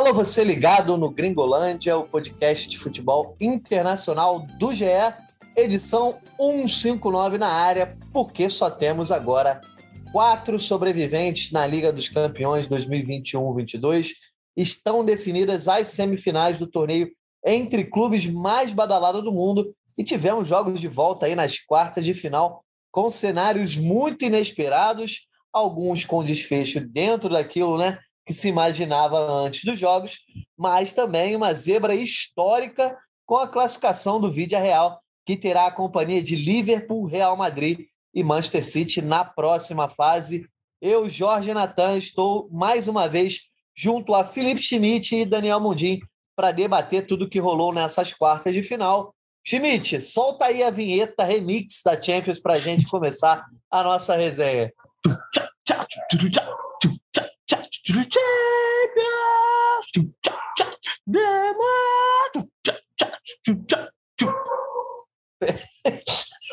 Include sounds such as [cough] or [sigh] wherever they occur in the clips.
Alô, você ligado no Gringolândia, o podcast de futebol internacional do GE, edição 159 na área, porque só temos agora quatro sobreviventes na Liga dos Campeões 2021-22. Estão definidas as semifinais do torneio entre clubes mais badalados do mundo e tivemos jogos de volta aí nas quartas de final com cenários muito inesperados, alguns com desfecho dentro daquilo, né? Que se imaginava antes dos jogos, mas também uma zebra histórica com a classificação do Vídea Real, que terá a companhia de Liverpool, Real Madrid e Manchester City na próxima fase. Eu, Jorge Natan, estou mais uma vez junto a Felipe Schmidt e Daniel Mundim para debater tudo que rolou nessas quartas de final. Schmidt, solta aí a vinheta remix da Champions para a gente começar a nossa resenha.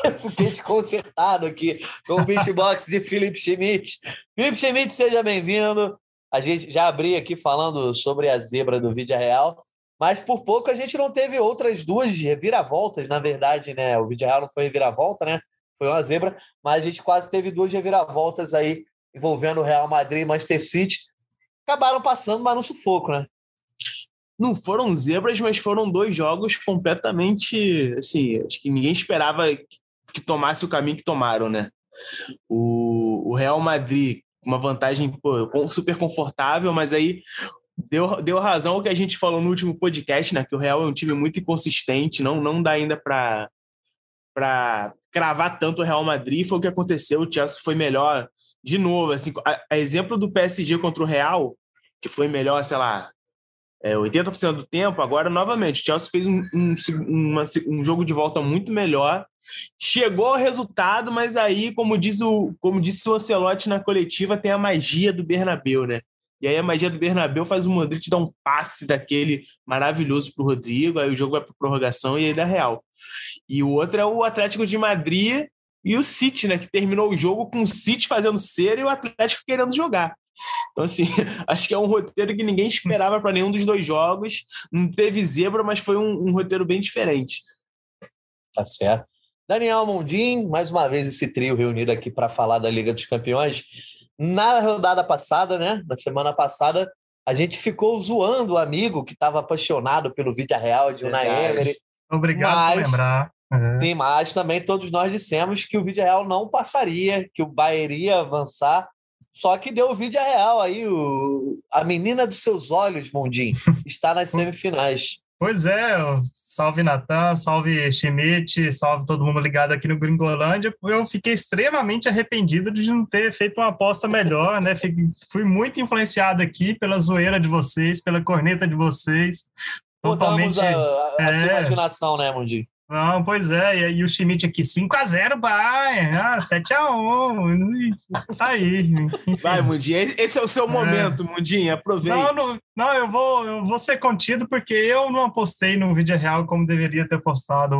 Eu fiquei desconcertado aqui com o beatbox de Felipe Schmidt. Felipe Schmidt, seja bem-vindo. A gente já abri aqui falando sobre a zebra do Vídeo Real, mas por pouco a gente não teve outras duas reviravoltas, na verdade, né? O Vídeo Real não foi reviravolta, né? Foi uma zebra, mas a gente quase teve duas reviravoltas aí envolvendo o Real Madrid e Manchester City acabaram passando, mas no sufoco, né? Não foram zebras, mas foram dois jogos completamente. Assim, acho que ninguém esperava que tomasse o caminho que tomaram, né? O, o Real Madrid, uma vantagem pô, super confortável, mas aí deu, deu razão ao que a gente falou no último podcast, né? Que o Real é um time muito inconsistente, não, não dá ainda para para cravar tanto o Real Madrid. Foi o que aconteceu. O Chelsea foi melhor de novo. Assim, a, a exemplo do PSG contra o Real, que foi melhor, sei lá, é, 80% do tempo. Agora, novamente, o Chelsea fez um, um, uma, um jogo de volta muito melhor. Chegou ao resultado, mas aí, como diz o, como disse o Ancelotti na coletiva, tem a magia do Bernabeu, né? E aí a magia do Bernabeu faz o Modric dar um passe daquele maravilhoso para o Rodrigo, aí o jogo vai para prorrogação e aí dá real. E o outro é o Atlético de Madrid e o City, né? Que terminou o jogo com o City fazendo cera e o Atlético querendo jogar. Então, assim, [laughs] acho que é um roteiro que ninguém esperava para nenhum dos dois jogos. Não teve zebra, mas foi um, um roteiro bem diferente. Tá certo. Daniel Mondim, mais uma vez esse trio reunido aqui para falar da Liga dos Campeões. Na rodada passada, né? Na semana passada, a gente ficou zoando o amigo que estava apaixonado pelo Vídeo Real de Unai Emery. Obrigado mas, por lembrar. Uhum. Sim, mas também todos nós dissemos que o Vídeo Real não passaria, que o Bahia iria avançar. Só que deu o Vídeo Real aí, o, a menina dos seus olhos, Mundim, está nas [laughs] semifinais. Pois é, salve Natan, salve Schmidt, salve todo mundo ligado aqui no Gringolândia. Eu fiquei extremamente arrependido de não ter feito uma aposta melhor, né? Fui muito influenciado aqui pela zoeira de vocês, pela corneta de vocês. Totalmente. a, a é, sua imaginação, né, Mundi? Não, pois é, e, o Schmidt aqui, 5x0 Bayern, ah, 7x1, tá aí. Enfim. Vai, Mundinho, esse é o seu é. momento, Mundinho, aproveita. Não, não, não, eu, vou, eu vou ser contido porque eu não apostei no vídeo real como deveria ter postado.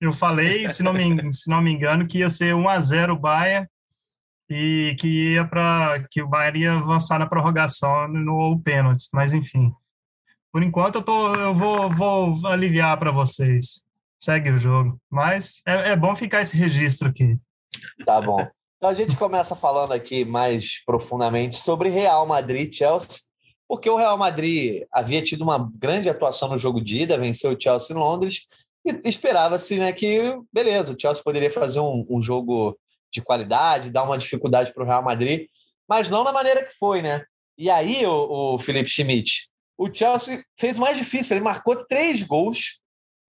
Eu, falei, se não, me, se não me engano, que ia ser 1x0 Bayern e que ia para que o Bayern ia avançar na prorrogação no pênaltis, mas enfim. Por enquanto eu, tô, eu vou, vou aliviar para vocês segue o jogo. Mas é, é bom ficar esse registro aqui. Tá bom. Então a gente começa falando aqui mais profundamente sobre Real Madrid Chelsea, porque o Real Madrid havia tido uma grande atuação no jogo de ida, venceu o Chelsea em Londres, e esperava-se né, que, beleza, o Chelsea poderia fazer um, um jogo de qualidade, dar uma dificuldade para o Real Madrid, mas não da maneira que foi, né? E aí, o, o Felipe Schmidt, o Chelsea fez mais difícil, ele marcou três gols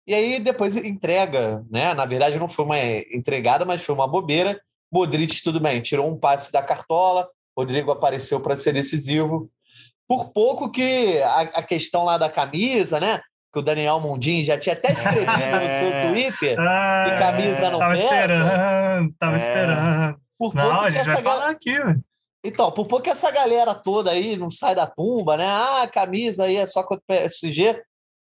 e aí depois entrega, né? Na verdade, não foi uma entregada, mas foi uma bobeira. Modric, tudo bem, tirou um passe da cartola, Rodrigo apareceu para ser decisivo. Por pouco que a, a, questão lá da camisa, né? Que o Daniel Mundim já tinha até escrevido é. no seu [laughs] Twitter, ah, que camisa não tava esperando, tava é. esperando. Por não, pouco a gente vai falar aqui, Então, por pouco que essa galera toda aí não sai da tumba, né? Ah, a camisa aí é só contra o PSG.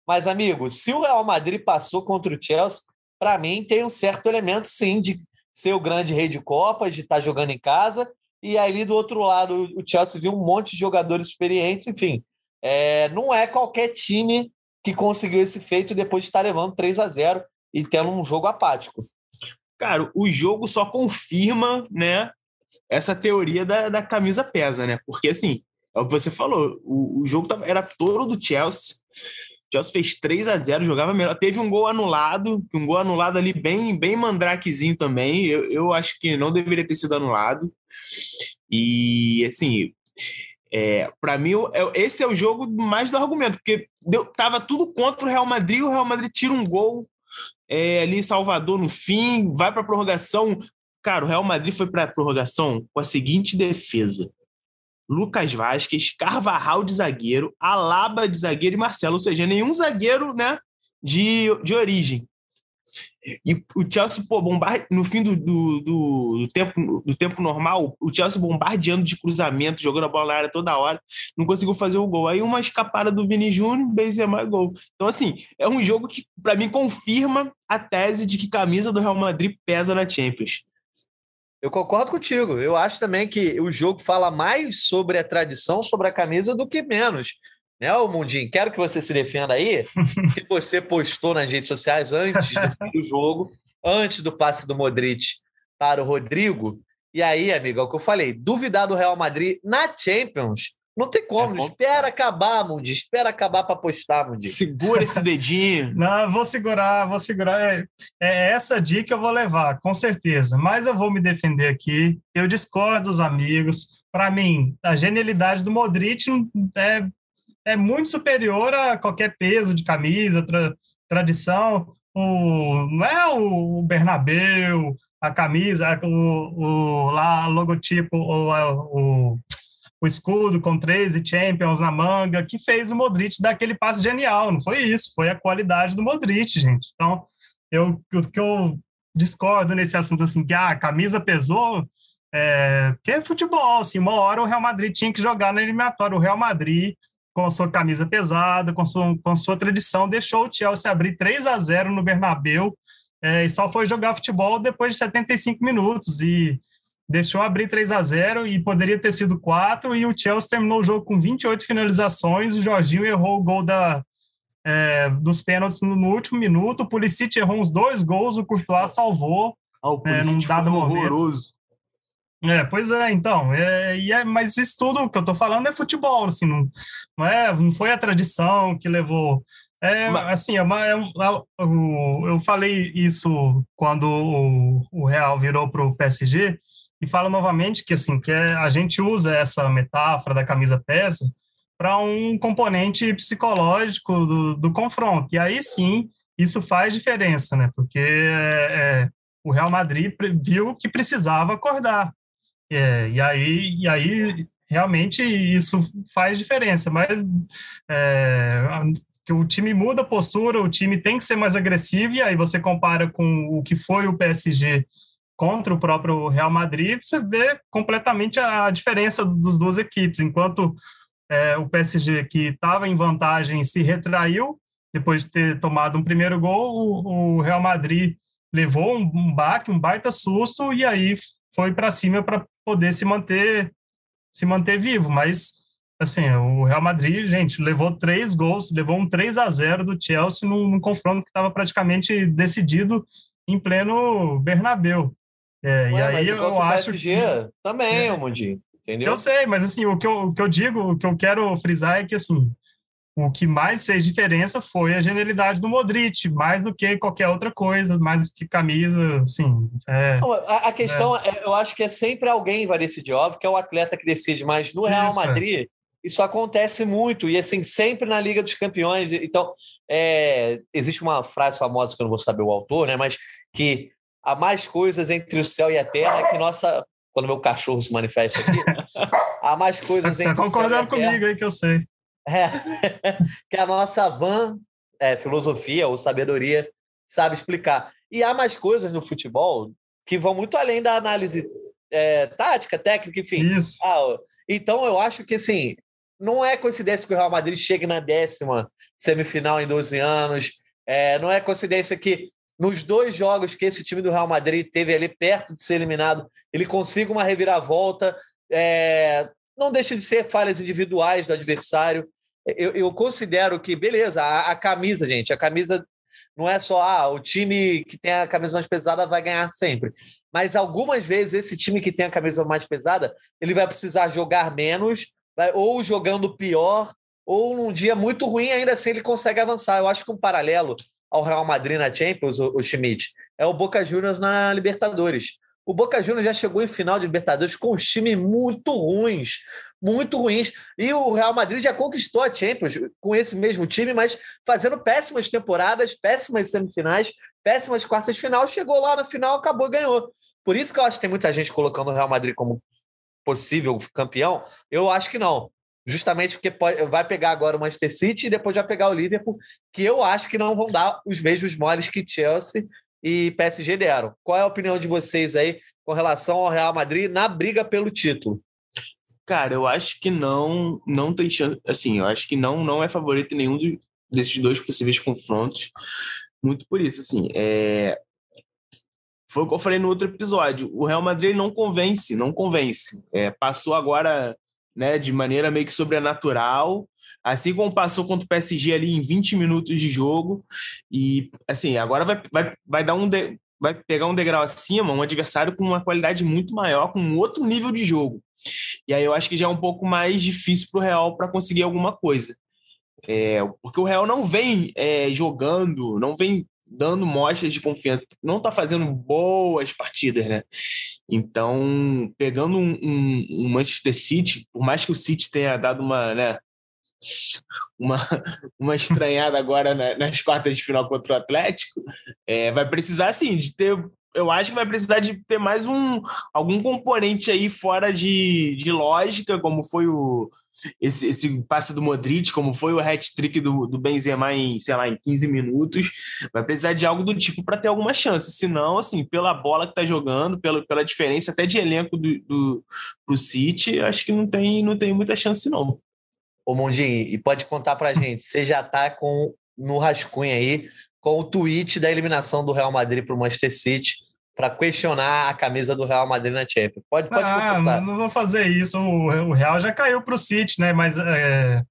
Mas, amigo, se o Real Madrid passou contra o Chelsea, para mim tem um certo elemento, sim, de ser o grande rei de Copas, de estar tá jogando em casa. E ali do outro lado, o Chelsea viu um monte de jogadores experientes, enfim. é, não é qualquer time que conseguiu esse feito depois de estar levando 3 a 0 e tendo um jogo apático. Cara, o jogo só confirma, né, essa teoria da, da camisa pesa, né? Porque, assim, é o que você falou, o, o jogo tava, era todo do Chelsea, Chelsea fez 3 a 0 jogava melhor. Teve um gol anulado, um gol anulado ali bem, bem mandrakezinho também. Eu, eu acho que não deveria ter sido anulado. E, assim, é, para mim, é, esse é o jogo mais do argumento, porque deu, tava tudo contra o Real Madrid, o Real Madrid tira um gol é, ali em Salvador no fim, vai para prorrogação. Cara, o Real Madrid foi para prorrogação com a seguinte defesa: Lucas Vasquez, Carvajal de zagueiro, Alaba de zagueiro e Marcelo, ou seja, nenhum zagueiro né, de, de origem. E o Chelsea, pô, bombar... no fim do, do, do, do, tempo, do tempo normal, o Chelsea bombardeando de cruzamento, jogando a bola na área toda hora, não conseguiu fazer o gol. Aí uma escapada do Vini Júnior, Benzema gol. Então, assim, é um jogo que, para mim, confirma a tese de que camisa do Real Madrid pesa na Champions. Eu concordo contigo. Eu acho também que o jogo fala mais sobre a tradição, sobre a camisa, do que menos. Né, ô Mundinho? Quero que você se defenda aí. [laughs] que você postou nas redes sociais antes do jogo, antes do passe do Modric para o Rodrigo. E aí, amigo, é o que eu falei: duvidar do Real Madrid na Champions não tem como. É espera acabar, Mundi. Espera acabar para postar, Mundi. Segura esse dedinho. [laughs] Não, vou segurar, vou segurar. É, é, essa dica eu vou levar, com certeza. Mas eu vou me defender aqui. Eu discordo dos amigos. Para mim, a genialidade do Modric é, é muito superior a qualquer peso de camisa, tra, tradição. O, não é o Bernabeu, a camisa, o, o lá, logotipo, o, o o escudo com 13 Champions na manga, que fez o Modric dar aquele passe genial. Não foi isso, foi a qualidade do Modric, gente. Então, eu, o que eu discordo nesse assunto, assim, que ah, a camisa pesou, é, que é futebol, assim, uma hora o Real Madrid tinha que jogar na eliminatória. O Real Madrid, com a sua camisa pesada, com a sua, com a sua tradição, deixou o Chelsea abrir 3 a 0 no Bernabéu é, e só foi jogar futebol depois de 75 minutos. E deixou abrir 3 a 0 e poderia ter sido 4, e o Chelsea terminou o jogo com 28 finalizações, o Jorginho errou o gol da, é, dos pênaltis no, no, último minuto, o Pulisic errou uns dois gols, o Courtois salvou ah, o é, num dado momento. horroroso. É, pois é, então, é, e é, mas isso tudo que eu tô falando é futebol, assim, não, não, é, não foi a tradição que levou é, assim, é uma, é, é, eu falei isso quando o, o Real virou para o PSG, e falo novamente que assim que é, a gente usa essa metáfora da camisa pesa para um componente psicológico do, do, confronto. E aí sim, isso faz diferença, né? Porque é, é o Real Madrid viu que precisava acordar. É, e, aí, e aí, realmente, isso faz diferença. Mas é, que o time muda a postura, o time tem que ser mais agressivo, e aí você compara com o que foi o PSG contra o próprio Real Madrid, você vê completamente a diferença dos duas equipes. Enquanto é, o PSG, que estava em vantagem, se retraiu depois de ter tomado um primeiro gol, o, o Real Madrid levou um, um baque, um baita susto, e aí foi para cima para poder se manter se manter vivo. Mas assim, o Real Madrid, gente, levou três gols, levou um 3 a 0 do Chelsea num, num confronto que estava praticamente decidido em pleno Bernabeu. É, Ué, e aí eu acho PSG, que... também, é. Mundinho, entendeu? Eu sei, mas assim, o que eu, o que eu digo, o que eu quero frisar é que assim, o que mais fez diferença foi a genialidade do Modric, mais do que qualquer outra coisa, mais do que camisa, assim. É, a, a, questão, é. é. eu acho que é sempre alguém vai decidir, óbvio que é o atleta que decide, mas no Real isso, é. Madrid isso acontece muito, e assim, sempre na Liga dos Campeões. Então, é, existe uma frase famosa que eu não vou saber o autor, né, mas que há mais coisas entre o céu e a terra que nossa. Quando meu cachorro se manifesta aqui, há mais coisas entre tá o céu a terra. comigo aí que eu sei. É, [laughs] que a nossa van é, filosofia ou sabedoria sabe explicar. E há mais coisas no futebol que vão muito além da análise é, tática, técnica, enfim. Isso. Ah, então eu acho que assim, não é coincidência que o Real Madrid chegue na décima semifinal em 12 anos. É, não é coincidência que nos dois jogos que esse time do Real Madrid teve ali perto de ser eliminado, ele consiga uma reviravolta. É, não deixa de ser falhas individuais do adversário. eu, eu considero que, beleza, a, a, camisa, gente, a camisa não é só ah, o time que tem a camisa mais pesada vai ganhar sempre. Mas algumas vezes esse time que tem a camisa mais pesada, ele vai precisar jogar menos, vai, ou jogando pior, ou num dia muito ruim, ainda assim ele consegue avançar. Eu acho que um paralelo ao Real Madrid na Champions, o, o Schmidt, é o Boca Juniors na Libertadores. O Boca Juniors já chegou em final de Libertadores com um time muito ruins, muito ruins. E o Real Madrid já conquistou a Champions com esse mesmo time, mas fazendo péssimas temporadas, péssimas semifinais, péssimas quartas de final. Chegou lá na final, acabou, ganhou. Por isso que eu acho que tem muita gente colocando o Real Madrid como possível campeão. Eu acho que não. Justamente porque pode, vai pegar agora o Manchester City e depois vai pegar o Liverpool, que eu acho que não vão dar os mesmos moles que Chelsea e PSG deram. Qual é a opinião de vocês aí com relação ao Real Madrid na briga pelo título? Cara, eu acho que não, não tem chance. Assim, eu acho que não, não é favorito em nenhum desses dois possíveis confrontos. Muito por isso, assim. É... Foi o que eu falei no outro episódio. O Real Madrid não convence, não convence. É, passou agora né, de maneira meio que sobrenatural, assim como passou contra o PSG ali em 20 minutos de jogo. E, assim, agora vai, vai, vai dar um. De, vai pegar um degrau acima, um adversário com uma qualidade muito maior, com um outro nível de jogo. E aí eu acho que já é um pouco mais difícil para o Real para conseguir alguma coisa. É, porque o Real não vem é, jogando, não vem dando mostras de confiança, não está fazendo boas partidas, né? Então, pegando um, um, um, Manchester City, por mais que o City tenha dado uma, né, uma, [laughs] uma estranhada agora nas quartas de final contra o Atlético, é, vai precisar, sim, de ter eu acho que vai precisar de ter mais um algum componente aí fora de, de lógica, como foi o esse, esse passe do Modric, como foi o hat-trick do, do Benzema em, sei lá, em 15 minutos. Vai precisar de algo do tipo para ter alguma chance. Senão, assim, pela bola que tá jogando, pela, pela diferença até de elenco do, do pro City, acho que não tem, não tem muita chance, não. Ô, Mondinho, e pode contar pra gente, você já tá com no rascunho aí com o tweet da eliminação do Real Madrid para o Manchester City para questionar a camisa do Real Madrid na Champions. Pode, pode ah, confessar. Não vou fazer isso. O, o Real já caiu para o City, né? Mas é,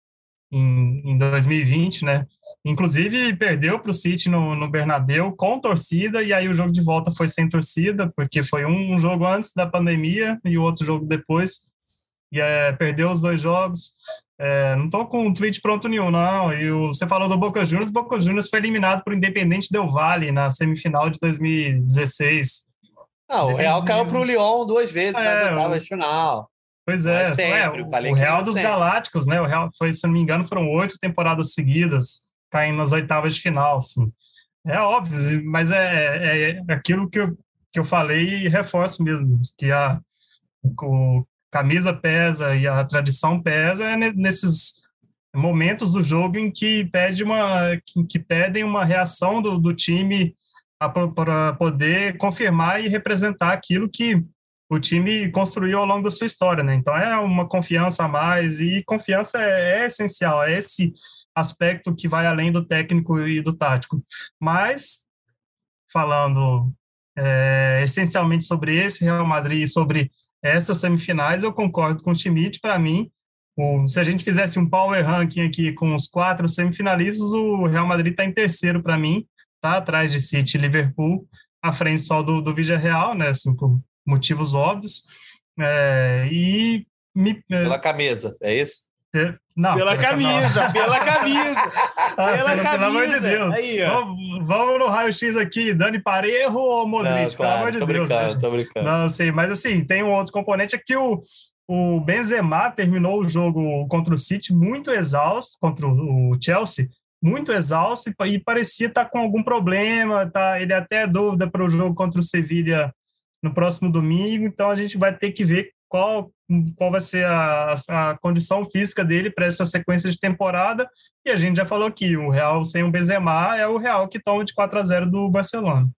em, em 2020, né? Inclusive perdeu para o City no, no Bernabéu com torcida e aí o jogo de volta foi sem torcida porque foi um, um jogo antes da pandemia e o outro jogo depois e é, perdeu os dois jogos. É, não estou com um tweet pronto nenhum, não. E o, você falou do Boca Juniors. Boca Juniors foi eliminado por Independente Del Vale na semifinal de 2016. Ah, o Real caiu para o Lyon duas vezes é, nas oitavas de final. Pois é, é, sempre, é o, o Real dos sempre. Galácticos, né? O Real foi, se não me engano, foram oito temporadas seguidas caindo nas oitavas de final, assim. É óbvio, mas é, é, é aquilo que eu, que eu falei e reforço mesmo, que a, o, camisa pesa e a tradição pesa é nesses momentos do jogo em que pede uma que pedem uma reação do, do time para poder confirmar e representar aquilo que o time construiu ao longo da sua história, né? Então é uma confiança a mais e confiança é, é essencial, é esse aspecto que vai além do técnico e do tático. Mas falando é, essencialmente sobre esse Real Madrid sobre essas semifinais, eu concordo com o Schmidt, para mim, o, se a gente fizesse um power ranking aqui com os quatro semifinalistas, o Real Madrid está em terceiro para mim, tá? Atrás de City e Liverpool, à frente só do, do Real, né, assim, por motivos óbvios, é, e... Me, Pela camisa, é isso? Não, pela, camisa, pela camisa, [laughs] ah, pela camisa. Pelo amor de Deus. Aí, vamos, vamos, no raio-x aqui, Dani Parejo ou Modric? Não, claro, pelo amor de tô Deus. Brincando, tô brincando. Não, sei, mas assim, tem um outro componente é que o, o Benzema terminou o jogo contra o City muito exausto, contra o Chelsea, muito exausto e, e parecia estar com algum problema, tá? ele até é dúvida para o jogo contra o Sevilha no próximo domingo, então a gente vai ter que ver qual, qual vai ser a, a condição física dele para essa sequência de temporada. E a gente já falou aqui, o Real sem o Benzema é o Real que toma de 4 a 0 do Barcelona.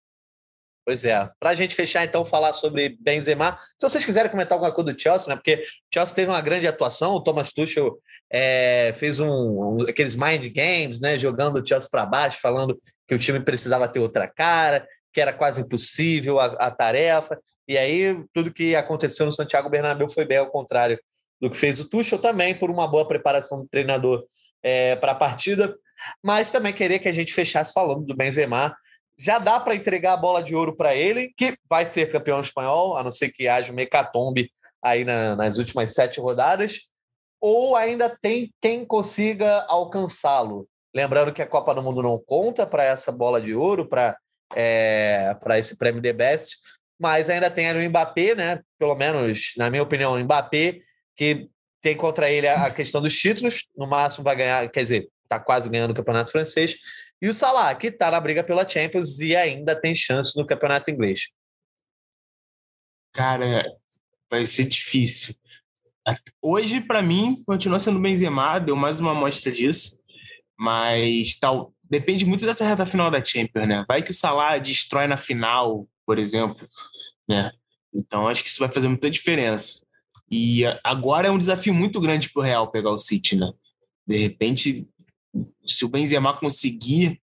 Pois é. Para a gente fechar, então, falar sobre Benzema, se vocês quiserem comentar alguma coisa do Chelsea, né? Porque o Chelsea teve uma grande atuação, o Thomas Tuchel é, fez um, um, aqueles mind games, né? Jogando o Chelsea para baixo, falando que o time precisava ter outra cara, que era quase impossível a, a tarefa. E aí, tudo que aconteceu no Santiago Bernabéu foi bem ao contrário do que fez o Tuchel também, por uma boa preparação do treinador é, para a partida, mas também queria que a gente fechasse falando do Benzema. Já dá para entregar a bola de ouro para ele, que vai ser campeão espanhol, a não ser que haja um mecatombe aí na, nas últimas sete rodadas, ou ainda tem quem consiga alcançá-lo. Lembrando que a Copa do Mundo não conta para essa bola de ouro, para é, esse prêmio de Best, mas ainda tem o Mbappé, né? Pelo menos, na minha opinião, o Mbappé, que tem contra ele a questão dos títulos, no máximo vai ganhar, quer dizer, está quase ganhando o Campeonato Francês, e o Salah, que está na briga pela Champions e ainda tem chance no Campeonato Inglês. Cara, vai ser difícil. Hoje, para mim, continua sendo Benzema, deu mais uma amostra disso, mas tal, depende muito dessa reta final da Champions, né? Vai que o Salah destrói na final, por exemplo, né? Então acho que isso vai fazer muita diferença. E agora é um desafio muito grande para o Real pegar o City, né? De repente, se o Benzema conseguir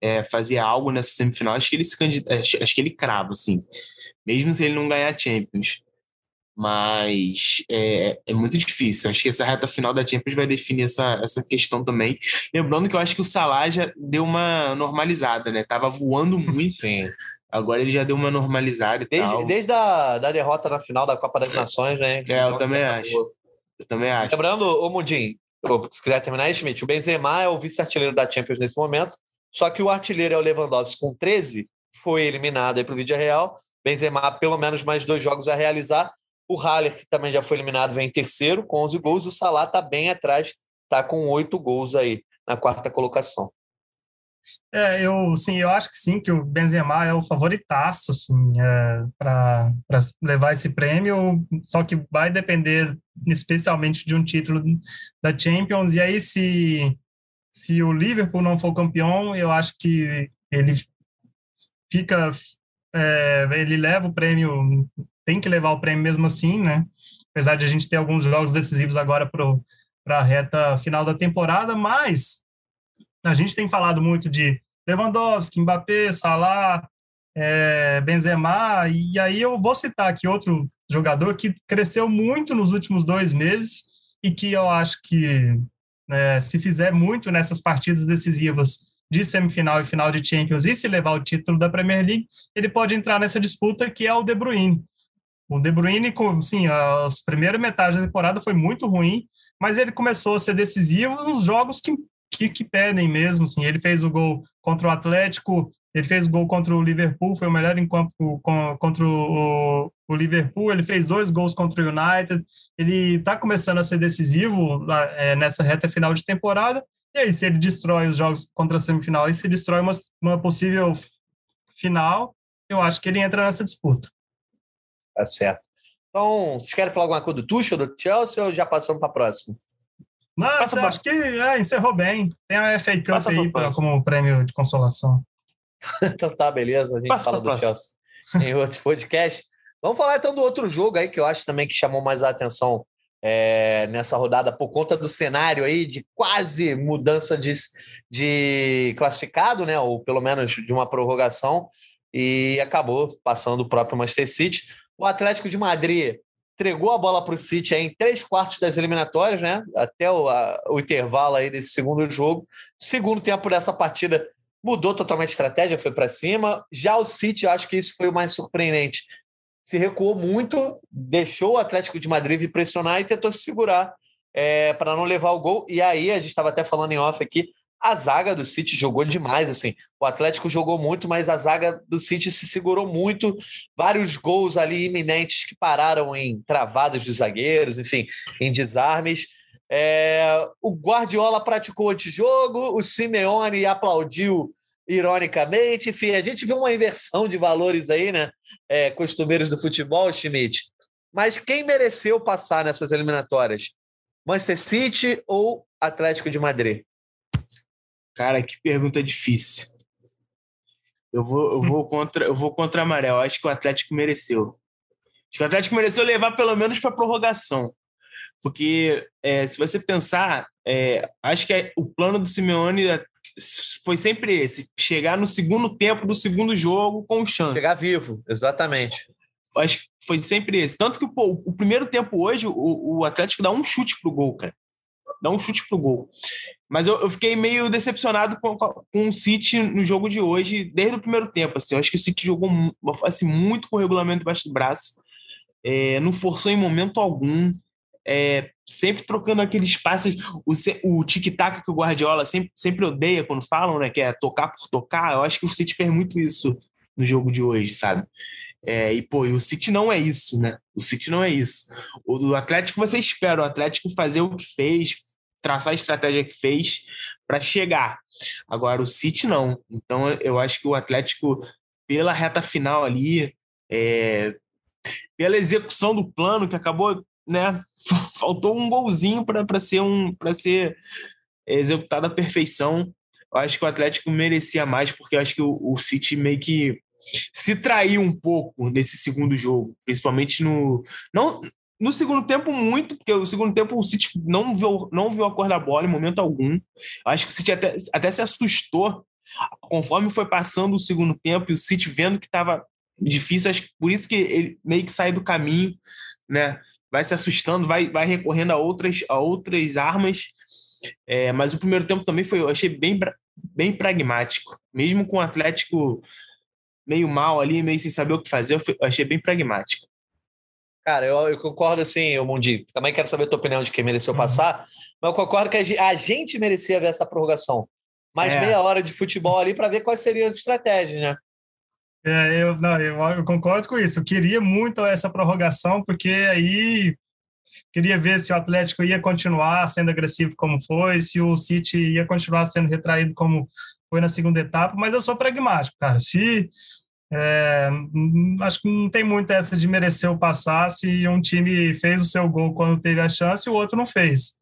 é, fazer algo nessa semifinal, acho que ele se candidata, acho, acho que ele crava, assim, mesmo se ele não ganhar Champions. Mas é, é, muito difícil. Acho que essa reta final da Champions vai definir essa, essa questão também. Lembrando que eu acho que o Salah já deu uma normalizada, né? Tava voando muito. Sim. Agora ele já deu uma normalizada e desde, tal. Desde a da derrota na final da Copa das Nações, né? É, eu também acho. Eu também acho. Lembrando, o Mudim, se quiser terminar aí, Schmidt, o Benzema é o vice-artilheiro da Champions nesse momento, só que o artilheiro é o Lewandowski com 13, foi eliminado aí para o Vídeo Real. Benzema, pelo menos mais dois jogos a realizar. O Haller, que também já foi eliminado, vem em terceiro com 11 gols. O Salah está bem atrás, está com oito gols aí na quarta colocação. É, eu, sim, eu acho que sim, que o Benzema é o favoritaço, assim, é, para levar esse prêmio, só que vai depender especialmente de um título da Champions, e aí se, se o Liverpool não for campeão, eu acho que ele fica, é, ele leva o prêmio tem que levar o prêmio mesmo assim, né? Apesar de a gente ter alguns jogos decisivos agora para a reta final da temporada, mas a gente tem falado muito de Lewandowski, Mbappé, Salah, é, Benzema, e aí eu vou citar aqui outro jogador que cresceu muito nos últimos dois meses e que eu acho que é, se fizer muito nessas partidas decisivas de semifinal e final de Champions e se levar o título da Premier League, ele pode entrar nessa disputa que é o De Bruyne. O De Bruyne, sim, as primeiras metades da temporada foi muito ruim, mas ele começou a ser decisivo nos jogos que, que, que pedem mesmo. Assim. Ele fez o gol contra o Atlético, ele fez o gol contra o Liverpool, foi o melhor em campo contra o, o Liverpool. Ele fez dois gols contra o United. Ele está começando a ser decisivo é, nessa reta final de temporada. E aí, se ele destrói os jogos contra a semifinal e se destrói uma, uma possível final, eu acho que ele entra nessa disputa. Tá certo. Então, vocês querem falar alguma coisa do Tuchel, do Chelsea ou já passamos para a próxima? Não, Passa acho que é, encerrou bem. Tem a FA Cup Passa aí pra, como prêmio de consolação. [laughs] então tá, beleza. A gente Passa fala do Chelsea em outros podcasts. Vamos falar então do outro jogo aí que eu acho também que chamou mais a atenção é, nessa rodada por conta do cenário aí de quase mudança de, de classificado, né? Ou pelo menos de uma prorrogação, e acabou passando o próprio Manchester City. O Atlético de Madrid entregou a bola para o City em três quartos das eliminatórias, né? Até o, a, o intervalo aí desse segundo jogo. Segundo tempo dessa partida mudou totalmente a estratégia, foi para cima. Já o City, acho que isso foi o mais surpreendente. Se recuou muito, deixou o Atlético de Madrid pressionar e tentou se segurar é, para não levar o gol. E aí, a gente estava até falando em off aqui, a zaga do City jogou demais, assim. O Atlético jogou muito, mas a zaga do City se segurou muito. Vários gols ali iminentes que pararam em travadas dos zagueiros, enfim, em desarmes. É, o Guardiola praticou antijogo, o Simeone aplaudiu ironicamente. Enfim, a gente viu uma inversão de valores aí, né? É, costumeiros do futebol, Schmidt. Mas quem mereceu passar nessas eliminatórias? Manchester City ou Atlético de Madrid? Cara, que pergunta difícil. Eu vou, eu vou [laughs] contra, eu vou contra a Amarelo. Acho que o Atlético mereceu. Acho que o Atlético mereceu levar pelo menos para prorrogação. Porque é, se você pensar, é, acho que é, o plano do Simeone é, foi sempre esse: chegar no segundo tempo do segundo jogo com chance. Chegar vivo, exatamente. Acho que foi sempre esse. Tanto que pô, o primeiro tempo hoje, o, o Atlético dá um chute pro gol, cara. Dá um chute pro gol. Mas eu, eu fiquei meio decepcionado com, com o City no jogo de hoje, desde o primeiro tempo. Assim, eu acho que o City jogou assim, muito com o regulamento debaixo do braço, é, não forçou em momento algum, é, sempre trocando aqueles passes. O, o tic-tac que o Guardiola sempre, sempre odeia quando falam, né? Que é tocar por tocar. Eu acho que o City fez muito isso no jogo de hoje, sabe? É, e, pô, e o City não é isso, né? O City não é isso. O Atlético você espera o Atlético fazer o que fez, traçar a estratégia que fez para chegar. Agora, o City não. Então, eu acho que o Atlético, pela reta final ali, é, pela execução do plano, que acabou, né? [laughs] Faltou um golzinho para ser um para ser executado à perfeição. Eu acho que o Atlético merecia mais, porque eu acho que o, o City meio que se traiu um pouco nesse segundo jogo, principalmente no. Não, no segundo tempo, muito, porque o segundo tempo o City não viu, não viu a cor da bola em momento algum. Acho que o City até, até se assustou conforme foi passando o segundo tempo e o City vendo que estava difícil. Acho que por isso que ele meio que sai do caminho, né? Vai se assustando, vai, vai recorrendo a outras, a outras armas. É, mas o primeiro tempo também foi, eu achei bem, bem pragmático. Mesmo com o Atlético meio mal ali, meio sem saber o que fazer, eu, achei bem pragmático. Cara, eu, eu concordo assim, o Mundi. Também quero saber a tua opinião de quem mereceu uhum. passar, mas eu concordo que a gente merecia ver essa prorrogação. Mais é. meia hora de futebol ali para ver quais seriam as estratégias, né? É, eu, não, eu, eu, concordo com isso. Eu queria muito essa prorrogação, porque aí queria ver se o Atlético ia continuar sendo agressivo como foi, se o City ia continuar sendo retraído como foi na segunda etapa, mas eu sou pragmático, cara. Se é, acho que não tem muito essa de merecer o passar se um time fez o seu gol quando teve a chance e o outro não fez.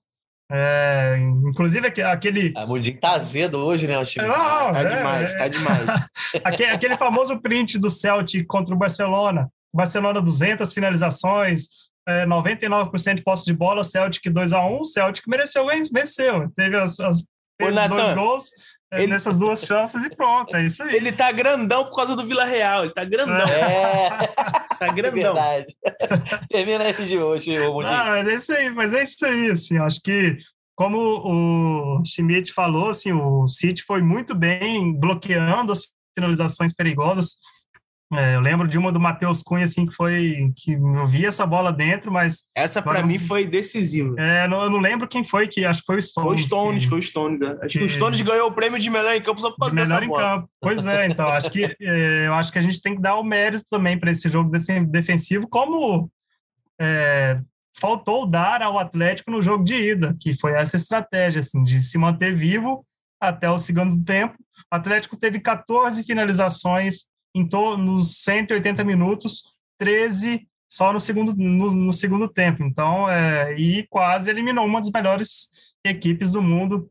É, inclusive aquele. A Mundinho tá azedo hoje, né? O time. Não, tá é, demais, tá demais. [laughs] aquele, aquele famoso print do Celtic contra o Barcelona. Barcelona 200 finalizações, é, 99% de posse de bola, Celtic 2 a 1 Celtic mereceu, venceu. Teve as, as Ô, dois gols é, ele... nessas duas chances e pronto, é isso aí. Ele tá grandão por causa do Vila Real, ele tá grandão. É, [laughs] tá grandão. É verdade. [laughs] Termina aí de hoje, ah, mas é isso aí, mas é isso aí, assim, acho que como o Schmidt falou, assim, o City foi muito bem bloqueando as finalizações perigosas, é, eu lembro de uma do Matheus Cunha, assim, que foi. que eu vi essa bola dentro, mas. Essa para mim foi decisiva. É, não, eu não lembro quem foi, que acho que foi o Stones. Foi o Stones, que, foi o Stones. É. Acho que, que, o Stones ganhou o prêmio de melhor em campo só por causa melhor dessa em bola. campo. Pois é, então, acho que [laughs] é, eu acho que a gente tem que dar o mérito também para esse jogo defensivo, como é, faltou dar ao Atlético no jogo de ida, que foi essa estratégia, assim, de se manter vivo até o segundo tempo. O Atlético teve 14 finalizações em nos 180 minutos, 13 só no segundo, no, no segundo tempo. Então, é, e quase eliminou uma das melhores equipes do mundo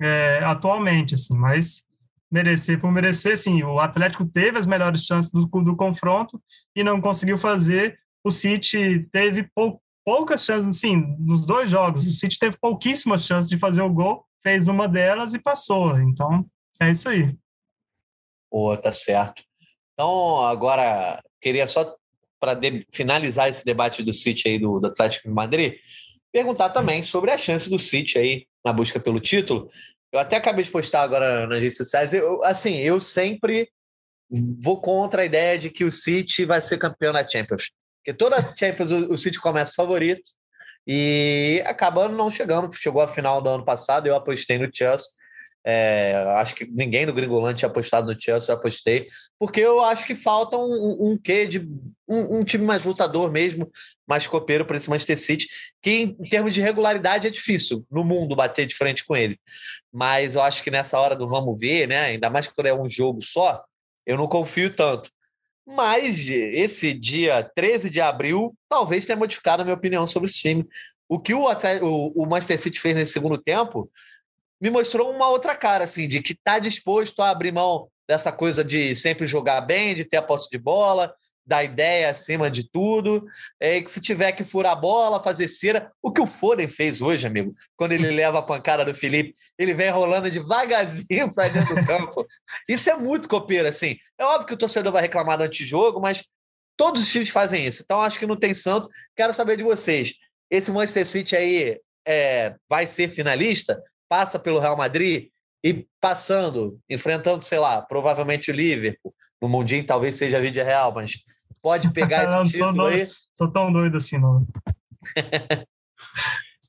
é, atualmente, assim, mas merecer por merecer, sim, o Atlético teve as melhores chances do, do confronto e não conseguiu fazer, o City teve pou, poucas chances, sim, nos dois jogos, o City teve pouquíssimas chances de fazer o gol, fez uma delas e passou, então é isso aí. Pô, tá certo. Então, agora, queria só, para finalizar esse debate do City aí do, do Atlético de Madrid, perguntar também sobre a chance do City aí na busca pelo título. Eu até acabei de postar agora nas redes sociais. Eu, assim, eu sempre vou contra a ideia de que o City vai ser campeão da Champions. Porque toda Champions o, o City começa favorito e acabando não chegando. Chegou à final do ano passado, eu apostei no Chelsea. É, acho que ninguém no Gringolante tinha apostado no Chelsea, eu apostei, porque eu acho que falta um, um, um quê de um, um, time mais lutador mesmo, mais copeiro para esse Manchester City, que em, em termos de regularidade é difícil no mundo bater de frente com ele. Mas eu acho que nessa hora do vamos ver, né? Ainda mais quando é um jogo só, eu não confio tanto. Mas esse dia 13 de abril talvez tenha modificado a minha opinião sobre esse time. O que o, o, o Manchester City fez nesse segundo tempo me mostrou uma outra cara, assim, de que está disposto a abrir mão dessa coisa de sempre jogar bem, de ter a posse de bola, da ideia acima de tudo, é, que se tiver que furar a bola, fazer cera, o que o Foden fez hoje, amigo, quando ele [laughs] leva a pancada do Felipe, ele vem rolando devagarzinho para dentro do campo. Isso é muito copeiro, assim. É óbvio que o torcedor vai reclamar do antijogo, mas todos os times fazem isso. Então acho que não tem santo. Quero saber de vocês. Esse Manchester City aí é, vai ser finalista? Passa pelo Real Madrid e passando, enfrentando, sei lá, provavelmente o Liverpool, no Mundinho talvez seja a vídeo real, mas pode pegar [laughs] esse não, título sou aí. Sou tão doido assim, não. [laughs]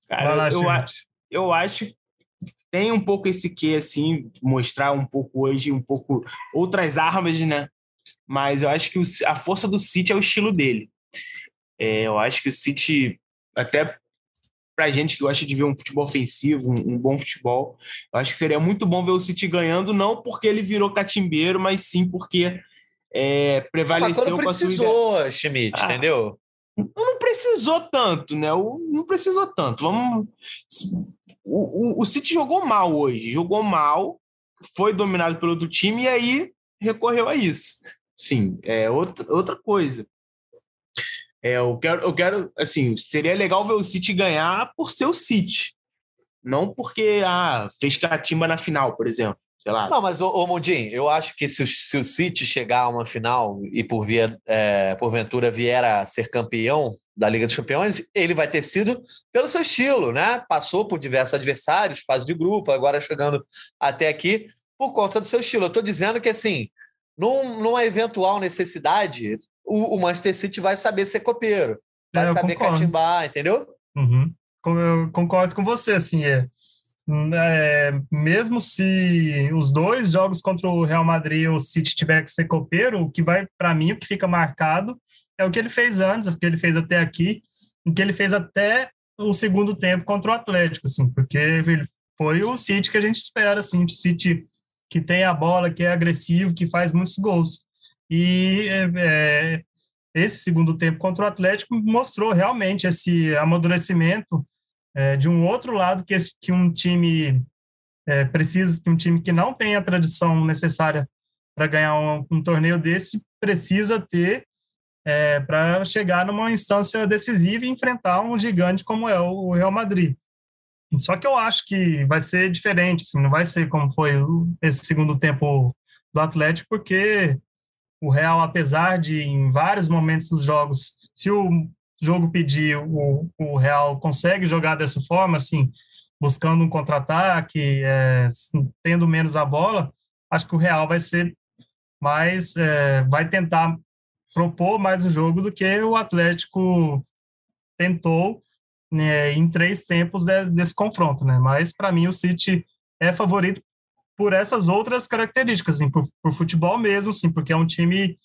Cara, lá, eu, gente. eu acho que tem um pouco esse que assim mostrar um pouco hoje um pouco outras armas, né? Mas eu acho que o- a força do City é o estilo dele. É, eu acho que o City até pra gente que gosta de ver um futebol ofensivo, um, um bom futebol, eu acho que seria muito bom ver o City ganhando, não porque ele virou catimbeiro, mas sim porque é, prevaleceu com a sua precisou, Schmidt, Ah. entendeu? não precisou tanto, né? O, não precisou tanto. Vamos. O, o, o City jogou mal hoje, jogou mal, foi dominado pelo outro time e aí recorreu a isso. Sim, é outra, outra coisa. É, eu quero, eu quero, assim, seria legal ver o City ganhar por ser o City, não porque ah, fez catimba na final, por exemplo. Sei lá. Não, mas, ô, ô eu acho que se o, se o City chegar a uma final e por via, é, porventura vier a ser campeão da Liga dos Campeões, ele vai ter sido pelo seu estilo, né? Passou por diversos adversários, fase de grupo, agora chegando até aqui por conta do seu estilo. Eu estou dizendo que, assim, num, numa eventual necessidade, o, o Manchester City vai saber ser copeiro, vai É, saber concordo. catimbar, entendeu? Uhum. Eu concordo com você, assim, é, é, mesmo se os dois jogos contra o Real Madrid ou o City tiver que ser copeiro, o que vai, para mim, o que fica marcado é o que ele fez antes, o que ele fez até aqui, o que ele fez até o segundo tempo contra o Atlético, assim, porque ele foi o City que a gente espera, assim, o City que tem a bola, que é agressivo, que faz muitos gols. E é, é, esse segundo tempo contra o Atlético mostrou realmente esse amadurecimento é, de um outro lado que, esse, que um time é, precisa, que um time que não tem a tradição necessária para ganhar um, um, torneio desse precisa ter é, para chegar numa instância decisiva e enfrentar um gigante como é o Real Madrid. Só que eu acho que vai ser diferente, assim, não vai ser como foi esse segundo tempo do Atlético, porque o Real, apesar de em vários momentos dos jogos, se o jogo pedir, o, o Real consegue jogar dessa forma, assim, buscando um contra-ataque, é, tendo menos a bola, acho que o Real vai ser mais, é, vai tentar propor mais o jogo do que o Atlético tentou né, em três tempos de, desse confronto, né? Mas para mim o City é favorito por essas outras características, assim, por, por futebol mesmo, sim, porque é um time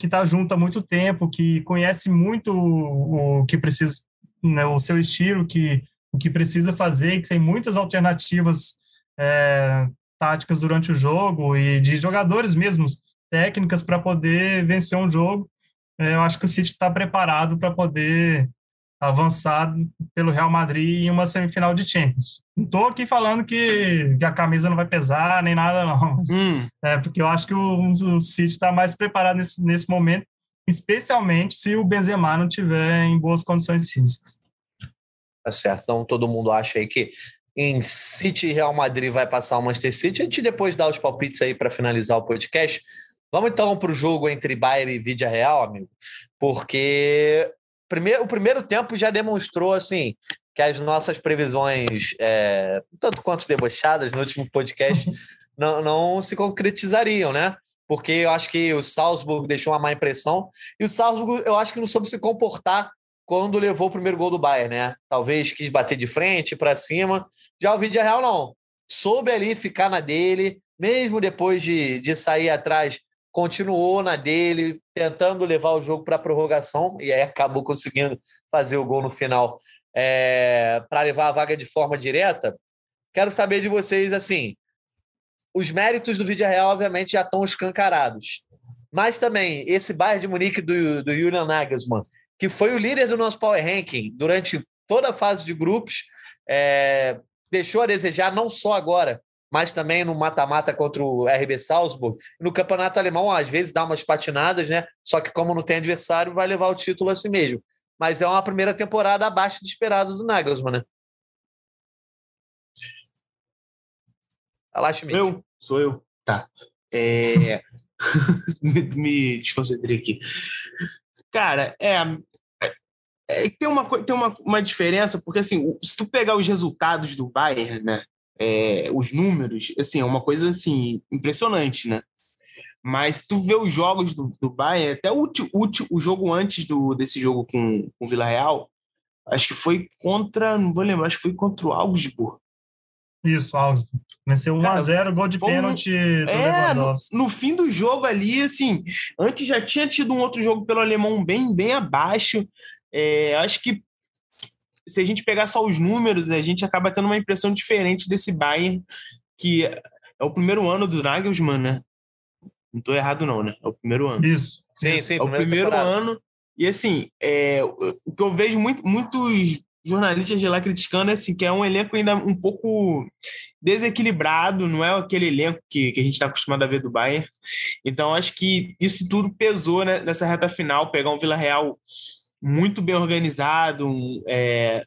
que está junto há muito tempo, que conhece muito o, o que precisa, né, o seu estilo, que o que precisa fazer, que tem muitas alternativas é, táticas durante o jogo e de jogadores mesmos, técnicas para poder vencer um jogo. É, eu acho que o City está preparado para poder avançar pelo Real Madrid em uma semifinal de Champions. Não estou aqui falando que, que, a camisa não vai pesar nem nada, não. Mas, hum. é, porque eu acho que o, o City está mais preparado nesse, nesse momento, especialmente se o Benzema não tiver em boas condições físicas. Tá certo. Então todo mundo acha aí que em City e Real Madrid vai passar o Manchester City. A gente depois dá os palpites aí para finalizar o podcast. Vamos então para o jogo entre Bayern e Vidia Real, amigo, porque primeiro, o primeiro tempo já demonstrou assim que as nossas previsões, é, tanto quanto debochadas no último podcast, [laughs] não, não se concretizariam, né? Porque eu acho que o Salzburg deixou uma má impressão e o Salzburg eu acho que não soube se comportar quando levou o primeiro gol do Bayern, né? Talvez quis bater de frente para cima. Já o Vidia Real não. Soube ali ficar na dele, mesmo depois de, de sair atrás, continuou na dele, tentando levar o jogo para a prorrogação, e aí acabou conseguindo fazer o gol no final é, para levar a vaga de forma direta. Quero saber de vocês, assim, os méritos do Vidia Real, obviamente, já estão escancarados. Mas também, esse Bayern de Munique do, do Julian Nagelsmann, que foi o líder do nosso Power Ranking durante toda a fase de grupos, é, deixou a desejar não só agora, mas também no mata-mata contra o RB Salzburg. No campeonato alemão, às vezes dá umas patinadas, né? Só que, como não tem adversário, vai levar o título a si mesmo. Mas é uma primeira temporada abaixo do esperado do Nagelsmann, né? Olá, Schmidt. Eu? Sou eu. Tá. É... [laughs] me, me desconcentrei aqui. Cara, é, é, tem uma, tem uma, uma diferença, porque assim, se tu pegar os resultados do Bayern, né? É, os números, assim, é uma coisa assim impressionante, né? Mas tu vê os jogos do, do Bayern, até o, o, o jogo antes do, desse jogo com, o Vila Real, acho que foi contra, não vou lembrar, acho que foi contra o Augsburg. Isso, Augsburg. Venceu 1x0, gol de pênalti um... é, no, no, fim do jogo ali, assim, antes já tinha tido um outro jogo pelo alemão bem, bem abaixo. É, acho que se a gente pegar só os números, a gente acaba tendo uma impressão diferente desse Bayern, que é o primeiro ano do Nagelsmann, né? Não estou errado, não, né? É o primeiro ano. Isso. Sim, sim. É o primeiro ano. E assim, é, o que eu vejo muito, muitos jornalistas de lá criticando é assim, que é um elenco ainda um pouco desequilibrado, não é aquele elenco que, que a gente está acostumado a ver do Bayern. Então, acho que isso tudo pesou né, nessa reta final, pegar um Vila Real muito bem organizado, é,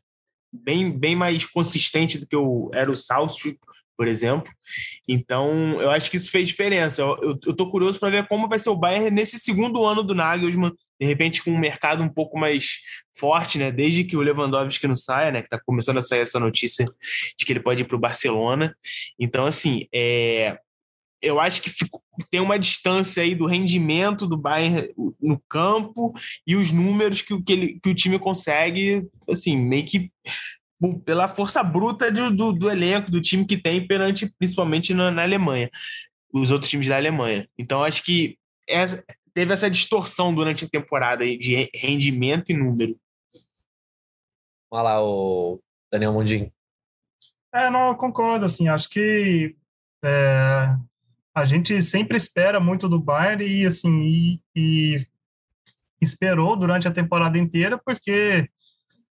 bem, bem mais consistente do que o, era o Salzburg, por exemplo. Então, eu acho que isso fez diferença. Eu, estou curioso para ver como vai ser o Bayern nesse segundo ano do Nagelsmann, de repente com um mercado um pouco mais forte, né? Desde que o Lewandowski não saia, né? Que está começando a sair essa notícia de que ele pode ir para o Barcelona. Então, assim, é, eu acho que fico, tem uma distância aí do rendimento do Bayern no campo e os números que, que, ele, que o time consegue, assim, meio que pela força bruta do, do, do, elenco, do time que tem perante, principalmente na, na, Alemanha, os outros times da Alemanha. Então, acho que essa, teve essa distorção durante a temporada de rendimento e número. Olha lá, o Daniel Mundinho. É, não, eu concordo, assim, acho que é, a gente sempre espera muito do Bayern e, assim, e, e esperou durante a temporada inteira, porque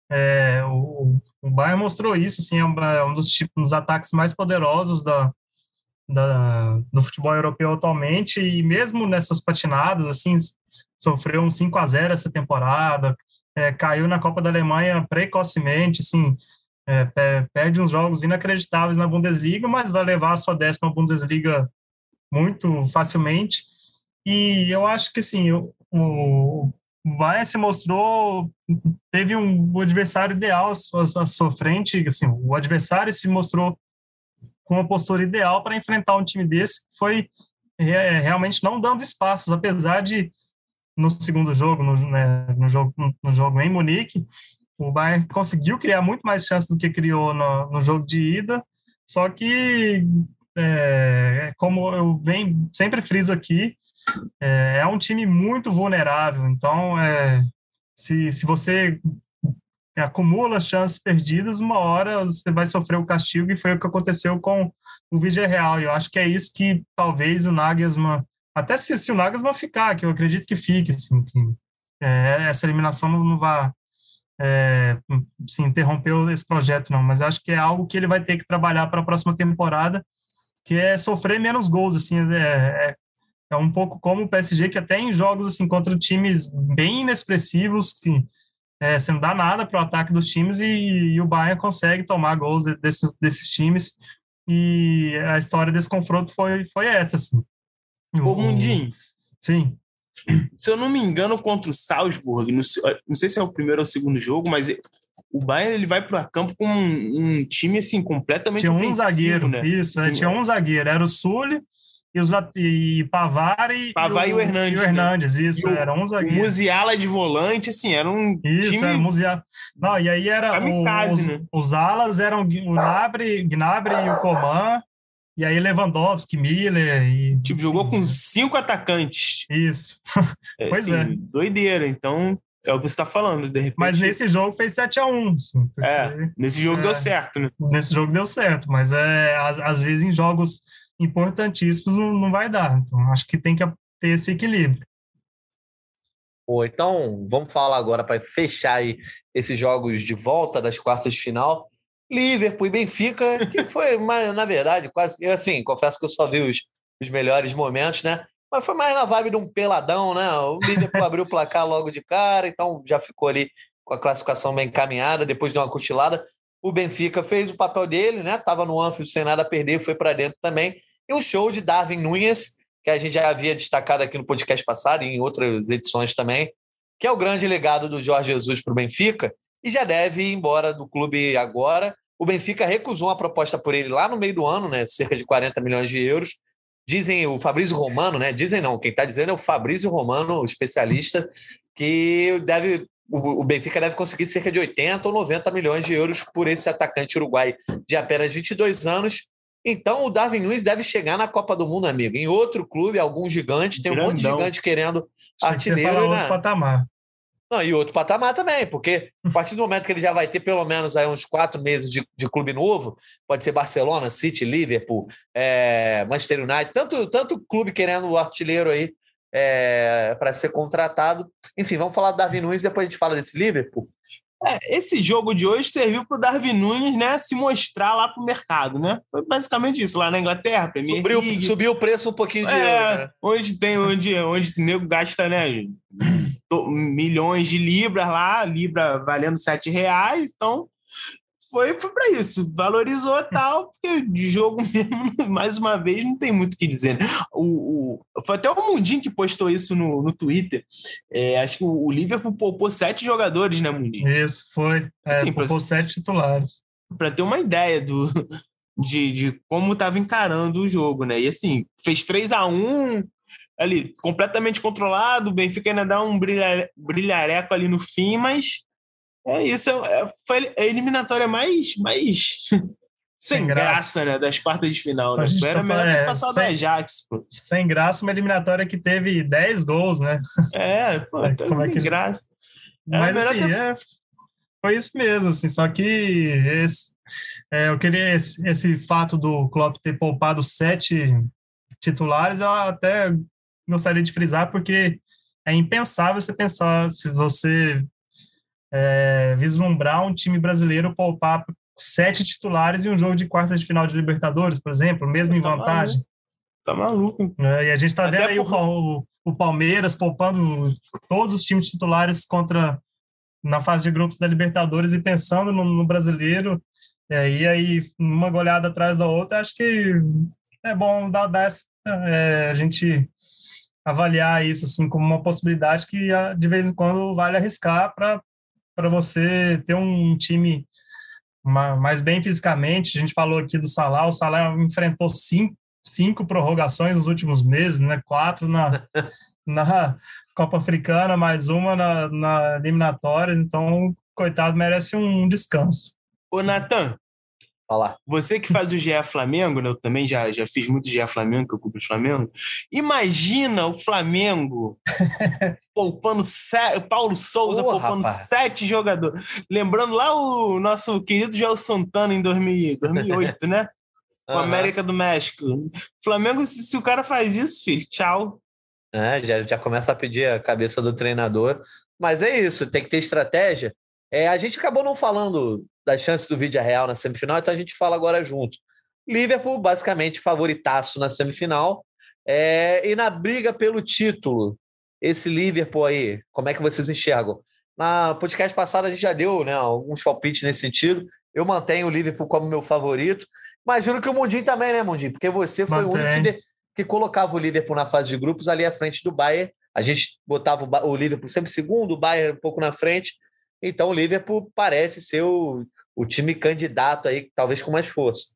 é, o, o Bayern mostrou isso, assim, é um, um dos, tipos, dos ataques mais poderosos da, da, do futebol europeu atualmente, e mesmo nessas patinadas, assim, sofreu um 5 a 0 essa temporada, é, caiu na Copa da Alemanha precocemente, assim, é, perde uns jogos inacreditáveis na Bundesliga, mas vai levar a sua décima Bundesliga muito facilmente, e eu acho que, assim, o, o se mostrou teve um adversário ideal à sua frente assim o adversário se mostrou com uma postura ideal para enfrentar um time desse que foi é, realmente não dando espaços apesar de no segundo jogo no, né, no jogo no jogo em Munique o Bayern conseguiu criar muito mais chances do que criou no, no jogo de ida só que é, como eu venho sempre friso aqui é, é um time muito vulnerável. Então, é, se, se você acumula chances perdidas, uma hora você vai sofrer o castigo, e foi o que aconteceu com o Vídeo Real. E eu acho que é isso que talvez o Nagelsmann, até se, se o Nagelsmann ficar, que eu acredito que fique, assim, que é, essa eliminação não, não vai é, se interromper esse projeto, não, mas acho que é algo que ele vai ter que trabalhar para a próxima temporada, que é sofrer menos gols, assim, é, é é um pouco como o PSG, que até em jogos assim contra times bem inexpressivos, que é, você não dá nada para o ataque dos times e, e, o Bayern consegue tomar gols de, desses, desses times. E a história desse confronto foi, foi essa, assim. O, Mundinho. Sim. Se eu não me engano, contra o Salzburg, não sei, não sei se é o primeiro ou o segundo jogo, mas o Bayern ele vai para campo com um, um, time assim completamente tinha um zagueiro né? isso é, tinha um zagueiro era o Sully e, os, e Pavar e, Pavar e, o, e o Hernandes. E o Hernandes, né? isso, era um zagueiro. O Musiala de volante, assim, era um isso, time... era Musiala. Não, e aí era o, os, né? os alas eram o Gnabry, Gnabry e o Coman, e aí Lewandowski, Miller e... Tipo, jogou com cinco atacantes. Isso. [laughs] É, pois assim, é. Doideira, então... É o que você está falando, de repente. Mas nesse jogo fez 7x1. Assim, é, nesse jogo é, deu certo, né? Nesse jogo deu certo, mas é, às, às vezes em jogos importantíssimos não, não vai dar. Então, acho que tem que ter esse equilíbrio. Pô, então, vamos falar agora para fechar aí esses jogos de volta das quartas de final. Liverpool e Benfica, que foi, [laughs] na verdade, quase. Assim, confesso que eu só vi os, os melhores momentos, né? Mas foi mais na vibe de um peladão, né? O Liverpool abriu o placar logo de cara, então já ficou ali com a classificação bem encaminhada, depois de uma cochilada. O Benfica fez o papel dele, né? Tava no Anfield sem nada a perder, foi para dentro também. E o show de Darwin Nunes, que a gente já havia destacado aqui no podcast passado e em outras edições também, que é o grande legado do Jorge Jesus para o Benfica e já deve ir embora do clube agora. O Benfica recusou uma proposta por ele lá no meio do ano, né? Cerca de 40 milhões de euros. Dizem o Fabrício Romano, né? Dizem não, quem está dizendo é o Fabrício Romano, especialista, que deve o Benfica deve conseguir cerca de 80 ou 90 milhões de euros por esse atacante uruguai de apenas 22 anos. Então o Darwin Nunes deve chegar na Copa do Mundo, amigo. Em outro clube, algum gigante, tem um monte de gigante querendo artilheiro. Né? patamar. Não, e outro patamar também, porque a partir do momento que ele já vai ter pelo menos aí uns quatro meses de, de clube novo, pode ser Barcelona, City, Liverpool, é, Manchester United, tanto, tanto clube querendo o artilheiro aí é, para ser contratado. Enfim, vamos falar do Darwin Nunes, depois a gente fala desse Liverpool. É, esse jogo de hoje serviu para o Darwin Nunes né, se mostrar lá para o mercado, né? Foi basicamente isso, lá na Inglaterra, Premier subiu, League. Subiu o preço um pouquinho de é, euro, né? Onde tem, onde, onde o nego gasta, né? milhões de libras lá, libra valendo sete reais, então foi, foi para isso, valorizou tal, porque de jogo [laughs] mesmo, mais uma vez, não tem muito o que dizer. Né? O, o, foi até o Mundinho que postou isso no, no Twitter. É, acho que o, o, Liverpool poupou sete jogadores, né, Mundinho? Isso, foi. É, assim, poupou pra, sete titulares. Para ter uma ideia do, [laughs] de, de como estava encarando o jogo, né? E assim, fez 3 a 1 ali, completamente controlado, o Benfica ainda dá um brilha, brilhareco ali no fim, mas é isso, é, foi a eliminatória mais, mais [laughs] sem, graça. graça, né? Das quartas de final, né? Era tá melhor é, passar sem, da Ajax, pô. Sem graça, uma eliminatória que teve 10 gols, né? É, pô, é, como é que... graça. Era Mas assim, ter... é, foi isso mesmo, assim, só que esse, é, eu queria esse, esse fato do Klopp ter poupado sete titulares, eu até gostaria de frisar, porque é impensável você pensar, se você é, vislumbrar um time brasileiro poupar sete titulares em um jogo de quartas de final de Libertadores, por exemplo, mesmo em tá vantagem. Maluco. Tá maluco. É, e a gente está vendo aí por... o, o, Palmeiras poupando todos os times titulares contra na fase de grupos da Libertadores e pensando no, no brasileiro. É, e aí, uma goleada atrás da outra, acho que é bom dar, dar essa, é, a gente avaliar isso assim como uma possibilidade que ah, de vez em quando vale arriscar para para você ter um time mais bem fisicamente. A gente falou aqui do Salah, o Salah enfrentou cinco, cinco prorrogações nos últimos meses, né? Quatro na, [laughs] na Copa Africana, mais uma na, na eliminatória. Então, coitado, merece um descanso. Ô, Natan, Falar. Você que faz o GE Flamengo, né? eu também já, já fiz muito GE Flamengo, que eu cubro o Flamengo. Imagina o Flamengo [laughs] poupando sete, Paulo Souza oh, poupando rapaz. sete jogadores. Lembrando lá o nosso querido Joel Santana em 2000, 2008, [laughs] né? Com a América do México. Flamengo, se, se, o cara faz isso, filho, tchau. É, já, já começa a pedir a cabeça do treinador. Mas é isso, tem que ter estratégia. É, a gente acabou não falando das chances do Vídeo Real na semifinal, então a gente fala agora junto. Liverpool, basicamente, favoritaço na semifinal. É, e na briga pelo título, esse Liverpool aí, como é que vocês enxergam? Na podcast passada a gente já deu né, alguns palpites nesse sentido. Eu mantenho o Liverpool como meu favorito. Mas juro que o Mundinho também, né, Mundinho? Porque você foi Mantém. o único que, que, colocava o Liverpool na fase de grupos ali à frente do Bayern. A gente botava o, o Liverpool sempre segundo, o Bayern um pouco na frente. Então o Liverpool parece ser o, o time candidato aí, talvez com mais força.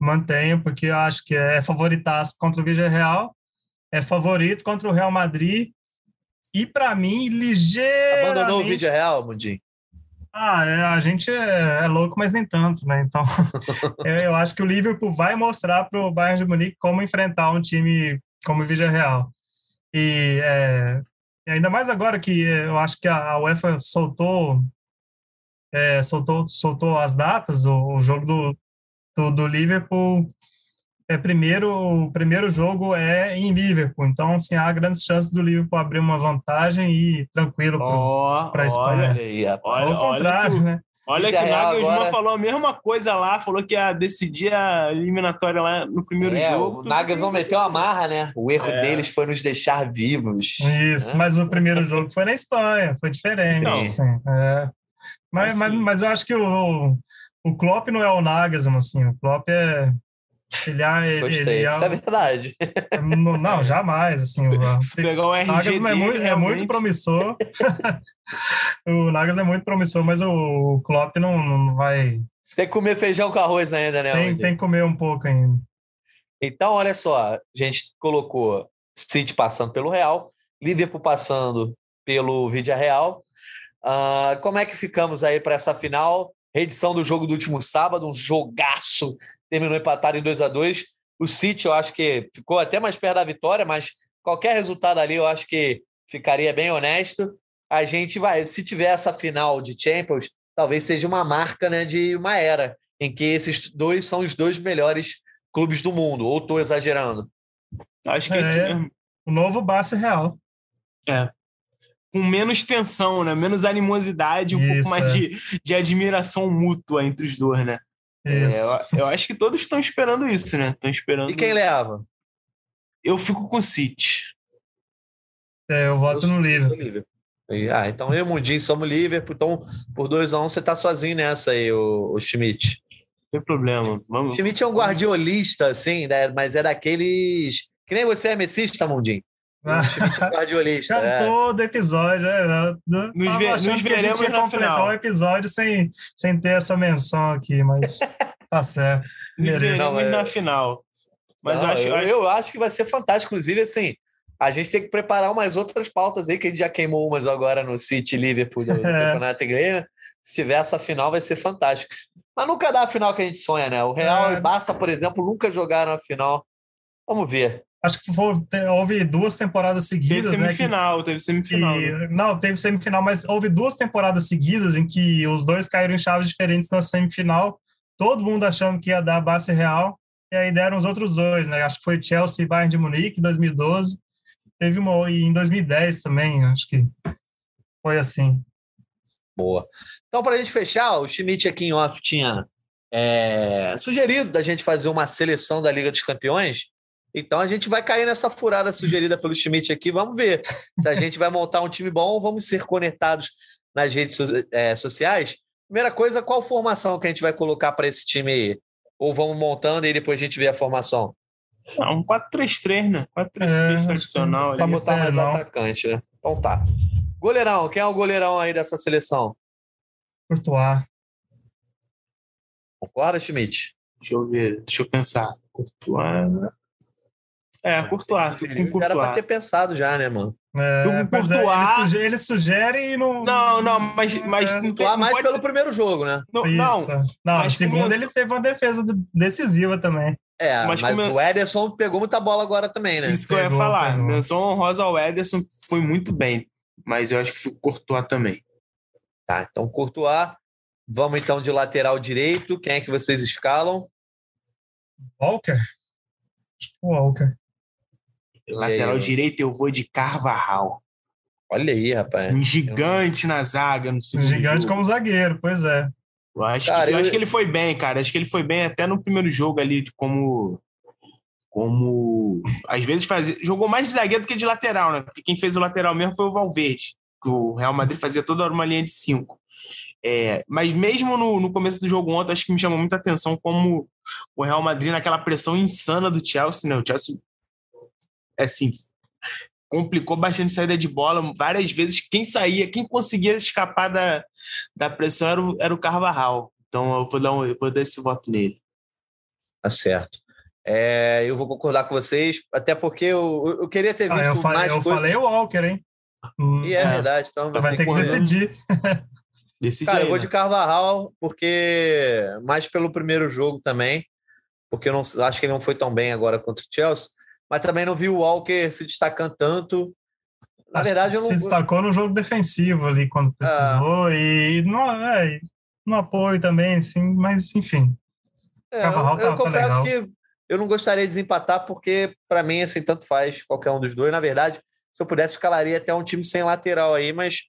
Mantenho, porque eu acho que é favoritaço contra o Villarreal, é favorito contra o Real Madrid e para mim ligeiramente abandonou o Villarreal, Mundinho. Ah, é, a gente é, é, louco, mas nem tanto, né? Então, eu, [laughs] eu, acho que o Liverpool vai mostrar para o Bayern de Munique como enfrentar um time como o Villarreal. E é, e ainda mais agora que eu acho que a UEFA soltou é, soltou, soltou as datas, o, o jogo do, do, do, Liverpool é primeiro, o primeiro jogo é em Liverpool, então assim, há grandes chances do Liverpool abrir uma vantagem e tranquilo oh, para a Espanha. Olha aí, olha, Ao contrário, né? Olha que o Nagelsmann agora... falou a mesma coisa lá, falou que ia decidir a eliminatória lá no primeiro é, jogo. O Nagelsmann meteu a marra, né? O erro é. deles foi nos deixar vivos. Isso, né? mas o primeiro jogo foi na Espanha, foi diferente. Assim, é. mas, assim. mas, mas eu acho que o, o Klopp não é o Nagelsmann, assim, o Klopp é ele, ele, Gostei, ele, isso é verdade. Não, não jamais. Assim, o, [laughs] Se pegar o RG Nagas é muito, é muito promissor. [laughs] o Nagas é muito promissor, mas o Klopp não, não vai Tem que comer feijão com arroz ainda, né? Tem, tem que comer um pouco ainda. Então, olha só, a gente colocou City passando pelo Real, Liverpool passando pelo Vídea Real. Uh, como é que ficamos aí para essa final? Reedição do jogo do último sábado, um jogaço, terminou empatado em 2 a 2 O City, eu acho que ficou até mais perto da vitória, mas qualquer resultado ali, eu acho que ficaria bem honesto. A gente vai, se tiver essa final de Champions, talvez seja uma marca né, de uma era em que esses dois são os dois melhores clubes do mundo, ou estou exagerando? Acho que é, é isso mesmo. O novo base real. É. Com menos tensão, né? Menos animosidade, um isso, pouco mais é. de, de admiração mútua entre os dois, né? É, eu, eu, acho que todos estão esperando isso, né? Estão esperando. E quem leva? Eu fico com o City. É, eu voto eu no Liverpool. Ah, então eu e o Mundinho somos Liverpool, então por 2 a 1 um, você tá sozinho nessa aí, o, o Schmidt tem problema. Vamos. Schmidt é um guardiolista, assim, né? Mas é daqueles. Que nem você é messista, Mundinho. O Schmidt [laughs] é é. todo episódio. É, né? nos, ve nos veremos que a na final. o episódio sem, sem ter essa menção aqui, mas [laughs] tá certo. Nos veremos Não, é... na final. Mas Não, eu, acho, eu, acho... eu acho que vai ser fantástico. Inclusive, assim, a gente tem que preparar umas outras pautas aí, que a gente já queimou umas agora no City Liverpool do, [laughs] do é. Campeonato Inglês. Se tiver essa final, vai ser fantástico. Mas nunca dá a final que a gente sonha, né? O Real é. e Barça, por exemplo, nunca jogaram a final. Vamos ver. Acho que foi, houve duas temporadas seguidas. Teve semifinal, né, que, teve semifinal. Que, né? Não, teve semifinal, mas houve duas temporadas seguidas em que os dois caíram em chaves diferentes na semifinal. Todo mundo achando que ia dar a base real, e aí deram os outros dois, né? Acho que foi Chelsea e Bayern de Munique em 2012. Teve uma e em 2010 também, acho que foi assim. Boa. Então, para a gente fechar, o Schmidt aqui em off tinha é, sugerido da gente fazer uma seleção da Liga dos Campeões. Então, a gente vai cair nessa furada sugerida pelo Schmidt aqui. Vamos ver se a gente vai montar um time bom. Vamos ser conectados nas redes é, sociais. Primeira coisa, qual formação que a gente vai colocar para esse time aí? Ou vamos montando e depois a gente vê a formação? Ah, um 4-3-3, né? 4-3-3 é, tradicional. Para botar mais atacante, né? Então tá. Goleirão, quem é o goleirão aí dessa seleção? Courtois. Concorda, Schmidt? Deixa eu ver, deixa eu pensar. Courtois. É, Courtois, fico com Courtois. Era pra ter pensado já, né, mano? É, com é, Courtois. ele, sugere, ele, sugere, e não. Não, não, mas. mas é. não tem, não mais pelo ser... primeiro jogo, né? Não, não. Não, no segundo começou... ele teve uma defesa decisiva também. É, mas, mas come... o Ederson pegou muita bola agora também, né? Isso que eu ia falar. Pegou. Menção honrosa ao Ederson foi muito bem mas eu acho que fico Courtois também. Tá, então Courtois. Vamos então de lateral direito. Quem é que vocês escalam? Walker? Walker. Lateral aí, direito eu vou de Carvajal. Olha aí, rapaz. Um gigante na zaga. No um gigante jogo. como zagueiro, pois é. Eu acho, cara, que, eu, eu acho que ele foi bem, cara. Acho que ele foi bem até no primeiro jogo ali, de como como às vezes fazia, jogou mais de zagueiro do que de lateral, né? Porque quem fez o lateral mesmo foi o Valverde, que o Real Madrid fazia toda uma linha de cinco. É, mas mesmo no, no, começo do jogo ontem, acho que me chamou muita atenção como o Real Madrid, naquela pressão insana do Chelsea, né? O Chelsea, assim, complicou bastante a saída de bola. Várias vezes, quem saía, quem conseguia escapar da, da pressão era o, era o Carvajal. Então, eu vou dar, um, eu vou dar esse voto nele. Tá certo. É, eu vou concordar com vocês, até porque eu, eu queria ter visto ah, eu falei, mais eu coisas. Eu falei o Walker, hein? E é, é. verdade. Então vai ter que, que decidir. decidir Cara, aí, eu vou né? de Carvajal, porque mais pelo primeiro jogo também, porque eu não, acho que ele não foi tão bem agora contra o Chelsea, mas também não vi o Walker se destacando tanto. Na acho verdade, eu não... Se destacou no jogo defensivo ali, quando precisou, ah. e no, é, no apoio também, sim, mas enfim. É, eu, eu tá, confesso tá que eu não gostaria de desempatar, porque, para mim, assim, tanto faz qualquer um dos dois. Na verdade, se eu pudesse, escalaria até um time sem lateral aí, mas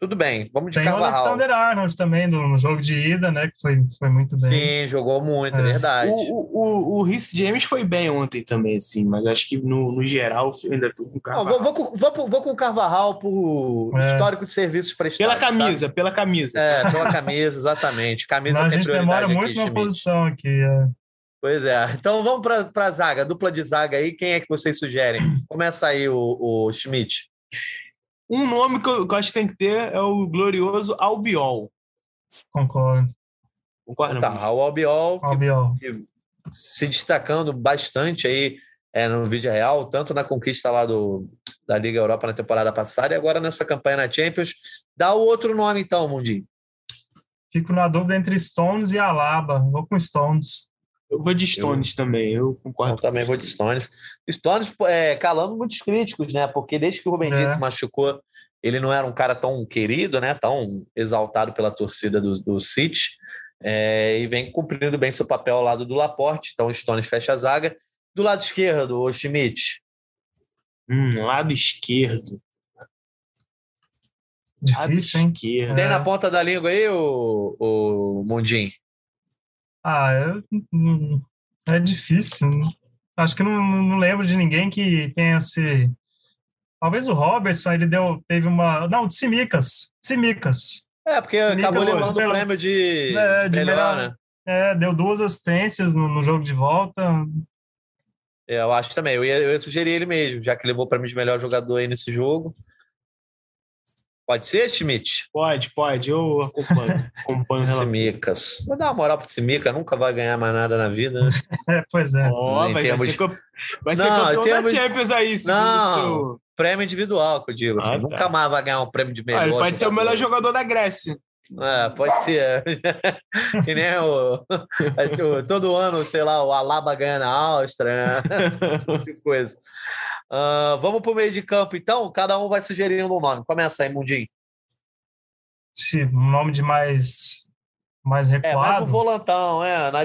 tudo bem, vamos de Tem Carvajal. Tem o Alexander Arnold também, no jogo de ida, né? Que foi, foi muito bem. Sim, jogou muito, é, é verdade. O, o, o, Rhys James foi bem ontem também, assim, mas acho que no, no geral ainda fui com o Carvajal. Não, vou, vou, vou, vou, com o Carvajal por é. histórico de serviços prestados. Pela camisa, tá? pela camisa. É, pela camisa, exatamente. Camisa Não, a gente demora muito na posição aqui. É. Pois é. Então vamos para a zaga, dupla de zaga aí. Quem é que vocês sugerem? Começa aí o, o Schmidt. Um nome que eu, que eu acho que tem que ter é o glorioso Albiol. Concordo. Concorda? Tá, Luiz? Raul Albiol, que Albiol. se destacando bastante aí é, no vídeo real, tanto na conquista lá do, da Liga Europa na temporada passada e agora nessa campanha na Champions. Dá o outro nome então, Mundinho. Fico na dúvida entre Stones e Alaba. Vou com Stones. Eu vou de Stones também, eu concordo. Eu também com vou de Stones. Stones é, calando muitos críticos, né? Porque desde que o Rubem É. Dias se machucou, ele não era um cara tão querido, né? Tão exaltado pela torcida do, do City. É, e vem cumprindo bem seu papel ao lado do Laporte. Então o Stones fecha a zaga. Do lado esquerdo, o Schmidt. Hum, lado esquerdo. Lado Difícil, hein? esquerdo. Tem É. na ponta da língua aí, o, o Mundinho? Ah, eu, hum, é difícil. Acho que não, não lembro de ninguém que tenha esse. Talvez o Robertson, ele deu, teve uma. Não, de Simicas. Simicas. É, porque Sim, acabou pelo- levando o pelo- prêmio de, É, de de melhor, melhor. né? É, deu duas assistências no, no jogo de volta. É, Eu acho também. Eu ia, eu ia sugerir ele mesmo, já que levou o prêmio de melhor jogador aí nesse jogo. Pode ser, Schmidt? Pode, pode, eu acompanho. [laughs] acompanho. Simicas. Vou dar uma moral pro Simica, nunca vai ganhar mais nada na vida. né? [laughs] É, pois é. Ó, Em vai, termos vai ser, campe- vai ser Não, em campeão termos- da Champions aí, segundo Não. seu- Prêmio individual, que eu digo. Assim, Ah, tá. Nunca mais vai ganhar um prêmio de melhor. Ah, ele pode ser o melhor jogador da Grécia. É, pode ser. [laughs] que nem o, [laughs] o- Todo ano, sei lá, o Alaba ganha na Áustria, né? [laughs] Tipo coisa. Ah, vamos pro meio de campo, então? Cada um vai sugerindo um nome. Começa aí, Mundinho. Um nome de mais. Mais É, mais um recuado. volantão, é, na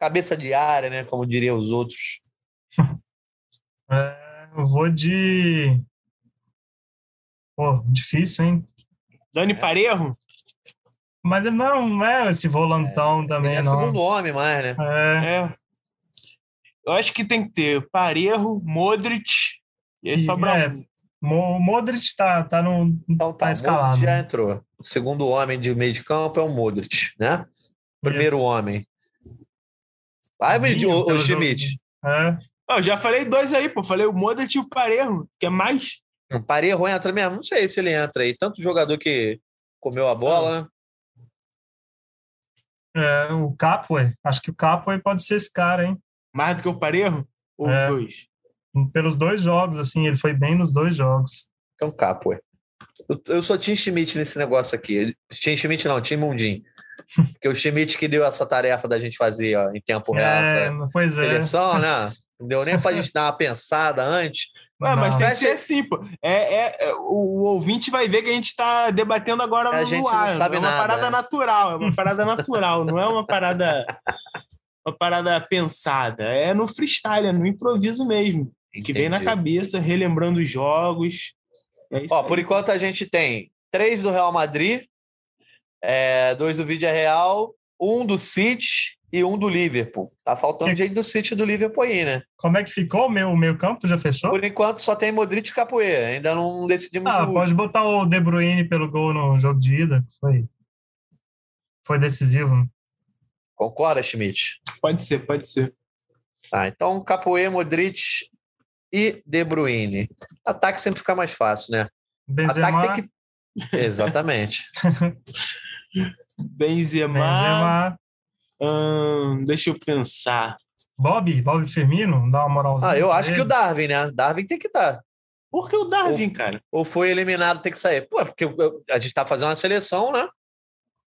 cabeça de área, né? Como diriam os outros. É, eu vou de. Pô, difícil, hein? Dani Parejo? Mas ele não, é esse volantão também, Ele é não. segundo homem mais, né? É, É. Eu acho que tem que ter Parejo, Modric, e aí E, sobra é, um. Modric tá, tá no. Então tá, Tá o escalado. Modric já entrou. O segundo homem de meio de campo é o Modric, né? Primeiro Isso. homem. Vai, Vinho, o, o Schmidt. É, Ah, eu já falei dois aí, pô. Falei o Modric e o Parejo, que é mais. O Parejo entra mesmo? Não sei se ele entra aí. Tanto jogador que comeu a bola, né? É, o Capoe. Acho que o Capoe pode ser esse cara, hein? Mais do que o Parejo? Ou É. os dois? Pelos dois jogos, assim, ele foi bem nos dois jogos. É um capo, ué. Eu, eu sou Tim Schmidt nesse negócio aqui. Tim Schmidt não, Tim Mundim. [laughs] Porque o Schmidt que deu essa tarefa da gente fazer ó, em tempo real, É, essa pois é. seleção, né? Não deu nem pra gente dar uma pensada antes. Ué, mas Não. tem que ser assim, pô. É, é, é, o, ouvinte vai ver que a gente tá debatendo agora A no gente não ar. sabe é uma nada, parada né? natural, é uma [laughs] parada natural, não é uma parada uma parada pensada. É no freestyle, é no improviso mesmo. Que vem na Entendi. cabeça, relembrando os jogos. É Ó, aí. por enquanto a gente tem três do Real Madrid, é, dois do Vídea Real, um do City e um do Liverpool. Tá faltando Que- gente do City e do Liverpool aí, né? Como é que ficou o meu, o meu campo? Já fechou? Por enquanto só tem Modric e Capoeira. Ainda não decidimos Ah, o pode botar o De Bruyne pelo gol no jogo de ida. Foi, foi decisivo. Concorda, Schmidt? Pode ser, pode ser. Tá, então Capoeira, Modric e De Bruyne. Ataque sempre fica mais fácil, né? Benzema, Ataque tem que. Exatamente. [laughs] Benzema. Benzema, Ahn, deixa eu pensar. Bob, Bob Firmino, dá uma moralzinha. Ah, eu acho que ele. o Darwin, né? Darwin tem que estar. Por que o Darwin, cara? Ou foi eliminado, tem que sair. Pô, é porque eu- a gente tá fazendo uma seleção, né?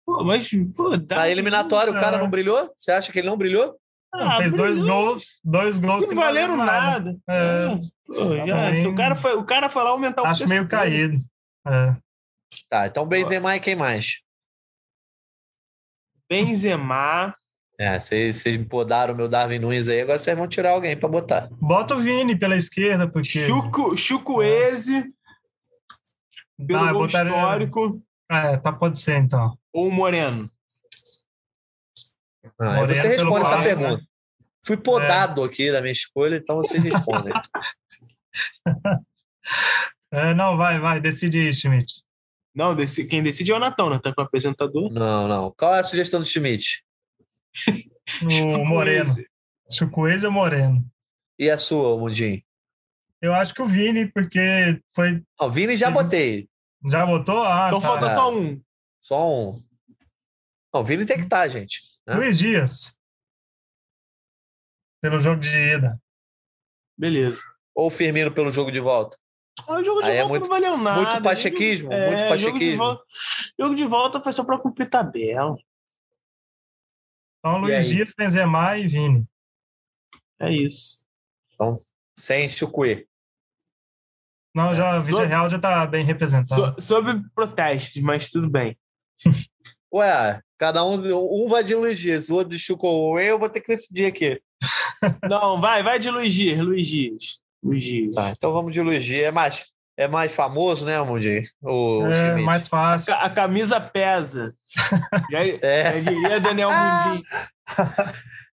Pô, mas, pô, Na Darwin, eliminatória, o cara não brilhou? Você acha que ele não brilhou? ah, fez dois brilhou. gols, dois gols Não que valeram nada. É. Pô, já, Também. se o, cara foi, o cara foi lá aumentar o Acho meio caído. É. Tá, então Benzema e quem mais? Benzema. É, vocês me podaram o meu Darwin Nunes aí, agora vocês vão tirar alguém pra botar. Bota o Vini pela esquerda, porque. Chuco, Chucuese. Pelo Ah, gol botaria- histórico. É, tá, pode ser então. Ou o Moreno. Ah, Moreno você responde essa né? pergunta. Fui podado aqui da minha escolha, então vocês respondem. [laughs] É, não, vai, vai, decide aí, Schmidt. Não, desse, quem decide é o Natão, né? Tá com o apresentador. não, não. Qual é a sugestão do Schmidt? O Moreno. Chucuese. Chukwueze ou Moreno? E a sua, Mundinho? Eu acho que o Vini, porque foi. Não, Vini já botei. Já botou? Ah, Então tá. falta só um. Só um. Não, o Vini tem que estar, gente. Né? Luiz Dias. Pelo jogo de ida. Beleza. Ou o Firmino pelo jogo de volta? Ah, o jogo de Aí é volta é muito, não valeu nada. Muito pachequismo, é, muito pachequismo. Jogo de, volta, jogo de volta foi só para cumprir tabela. Então, Luiz Dias, Benzema e Vini. É isso. Então, sem Chucuê. Não, já, o Vídeo Real já está bem representado. So, sobre protestos, mas tudo bem. [laughs] Ué, cada um, um vai de Luiz Dias, o outro de Chucuê, eu vou ter que decidir aqui. Não, vai, vai de Luiz Dias, Luiz Dias. Luiz Dias. Tá, então vamos de Luiz Dias. É mais, é mais famoso, né, Mundi? O, é, o mais fácil. A, a, camisa pesa. [laughs] já, é. já diria Daniel Mundi.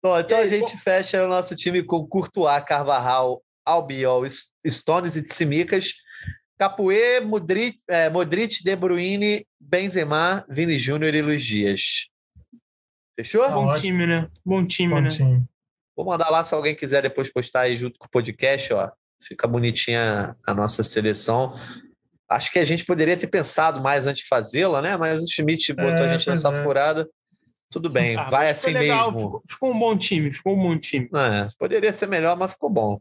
Bom, então aí, a gente fecha o nosso time com Courtois, Carvajal, Albiol, Stones e Tsimikas, Capoe, Modric, é, Modric, De Bruyne, Benzema, Vini Júnior e Luiz Dias. Fechou? Bom time, né? Bom time, Bom né? Time. Vou mandar lá se alguém quiser depois postar aí junto com o podcast, ó. Fica bonitinha a nossa seleção. Acho que a gente poderia ter pensado mais antes de fazê-la, né? Mas o Schmidt botou é, a gente nessa é. furada. Tudo bem, ah, vai assim legal, mesmo. Ficou, ficou, um bom time, ficou um bom time. É, poderia ser melhor, mas ficou bom.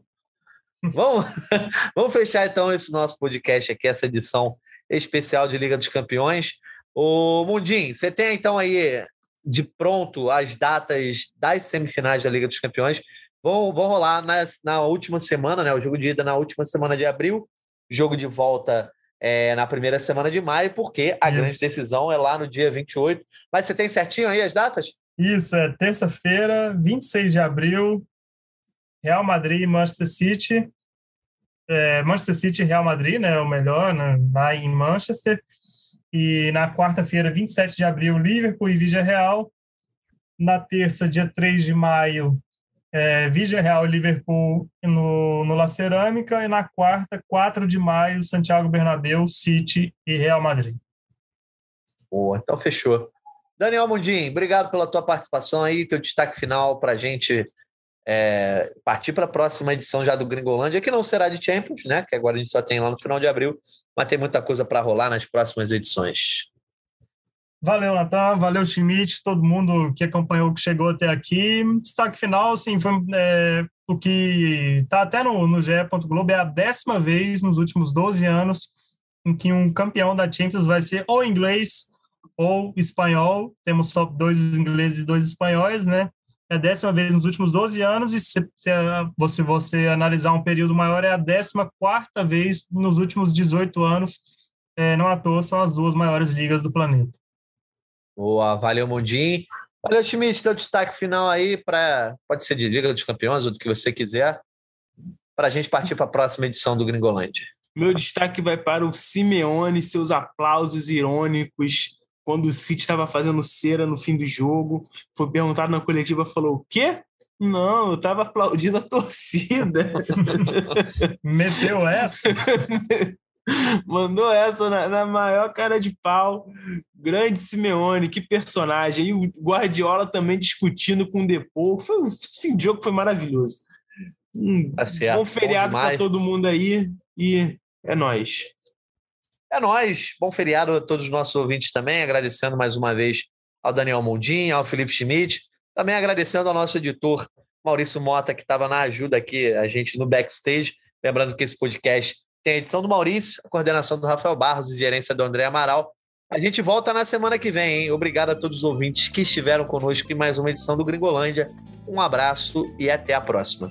vamos, [laughs] vamos fechar então esse nosso podcast aqui, essa edição especial de Liga dos Campeões. O Mundim, você tem então aí de pronto as datas das semifinais da Liga dos Campeões. Vão, vão rolar na, na última semana, né? O jogo de ida na última semana de abril, jogo de volta é, na primeira semana de maio, porque a Isso. grande decisão é lá no dia 28. Mas você tem certinho aí as datas? Isso, é terça-feira, 26 de abril, Real Madrid e Manchester City. É, Manchester City e Real Madrid, né? O melhor, né, lá em Manchester. E na quarta-feira, 27 de abril, Liverpool e Vigia Real. Na terça, dia 3 de maio, é, Vigia Real e Liverpool no, no La Cerâmica, e na quarta, 4 de maio, Santiago Bernabéu, City e Real Madrid. Boa, então fechou. Daniel Mundim, obrigado pela tua participação aí, teu destaque final para a gente é, partir para a próxima edição já do Gringolândia, que não será de Champions, né? Que agora a gente só tem lá no final de abril, mas tem muita coisa para rolar nas próximas edições. Valeu, Natan. Valeu, Schmidt, todo mundo que acompanhou, que chegou até aqui. Destaque final, sim, foi é, o que está até no, no GE. Globo, é a décima vez nos últimos 12 anos em que um campeão da Champions vai ser ou inglês ou espanhol. Temos só dois ingleses e dois espanhóis, né? É a décima vez nos últimos 12 anos, e se, se você, você analisar um período maior, é a décima quarta vez nos últimos 18 anos. É, não à toa, são as duas maiores ligas do planeta. Boa, valeu, Mundim. Valeu, Schmidt, teu destaque final aí para pode ser de Liga dos Campeões ou do que você quiser, para a gente partir para a próxima edição do Gringolândia. Meu destaque vai para o Simeone, seus aplausos irônicos quando o City estava fazendo cera no fim do jogo. Foi perguntado na coletiva, falou: o quê? Não, eu estava aplaudindo a torcida. [laughs] Meteu essa? [laughs] Mandou essa na, na, maior cara de pau. Grande Simeone, que personagem. E o Guardiola também discutindo com o Depô. Foi, esse fim de jogo foi maravilhoso. Um tá certo, bom feriado para todo mundo aí. E é nós. É nós. Bom feriado a todos os nossos ouvintes também. Agradecendo mais uma vez ao Daniel Moldin, ao Felipe Schmidt. Também agradecendo ao nosso editor Maurício Mota, que estava na ajuda aqui, a gente no backstage. Lembrando que esse podcast tem a edição do Maurício, a coordenação do Rafael Barros e gerência do André Amaral. A gente volta na semana que vem, hein? Obrigado a todos os ouvintes que estiveram conosco em mais uma edição do Gringolândia. Um abraço e até a próxima.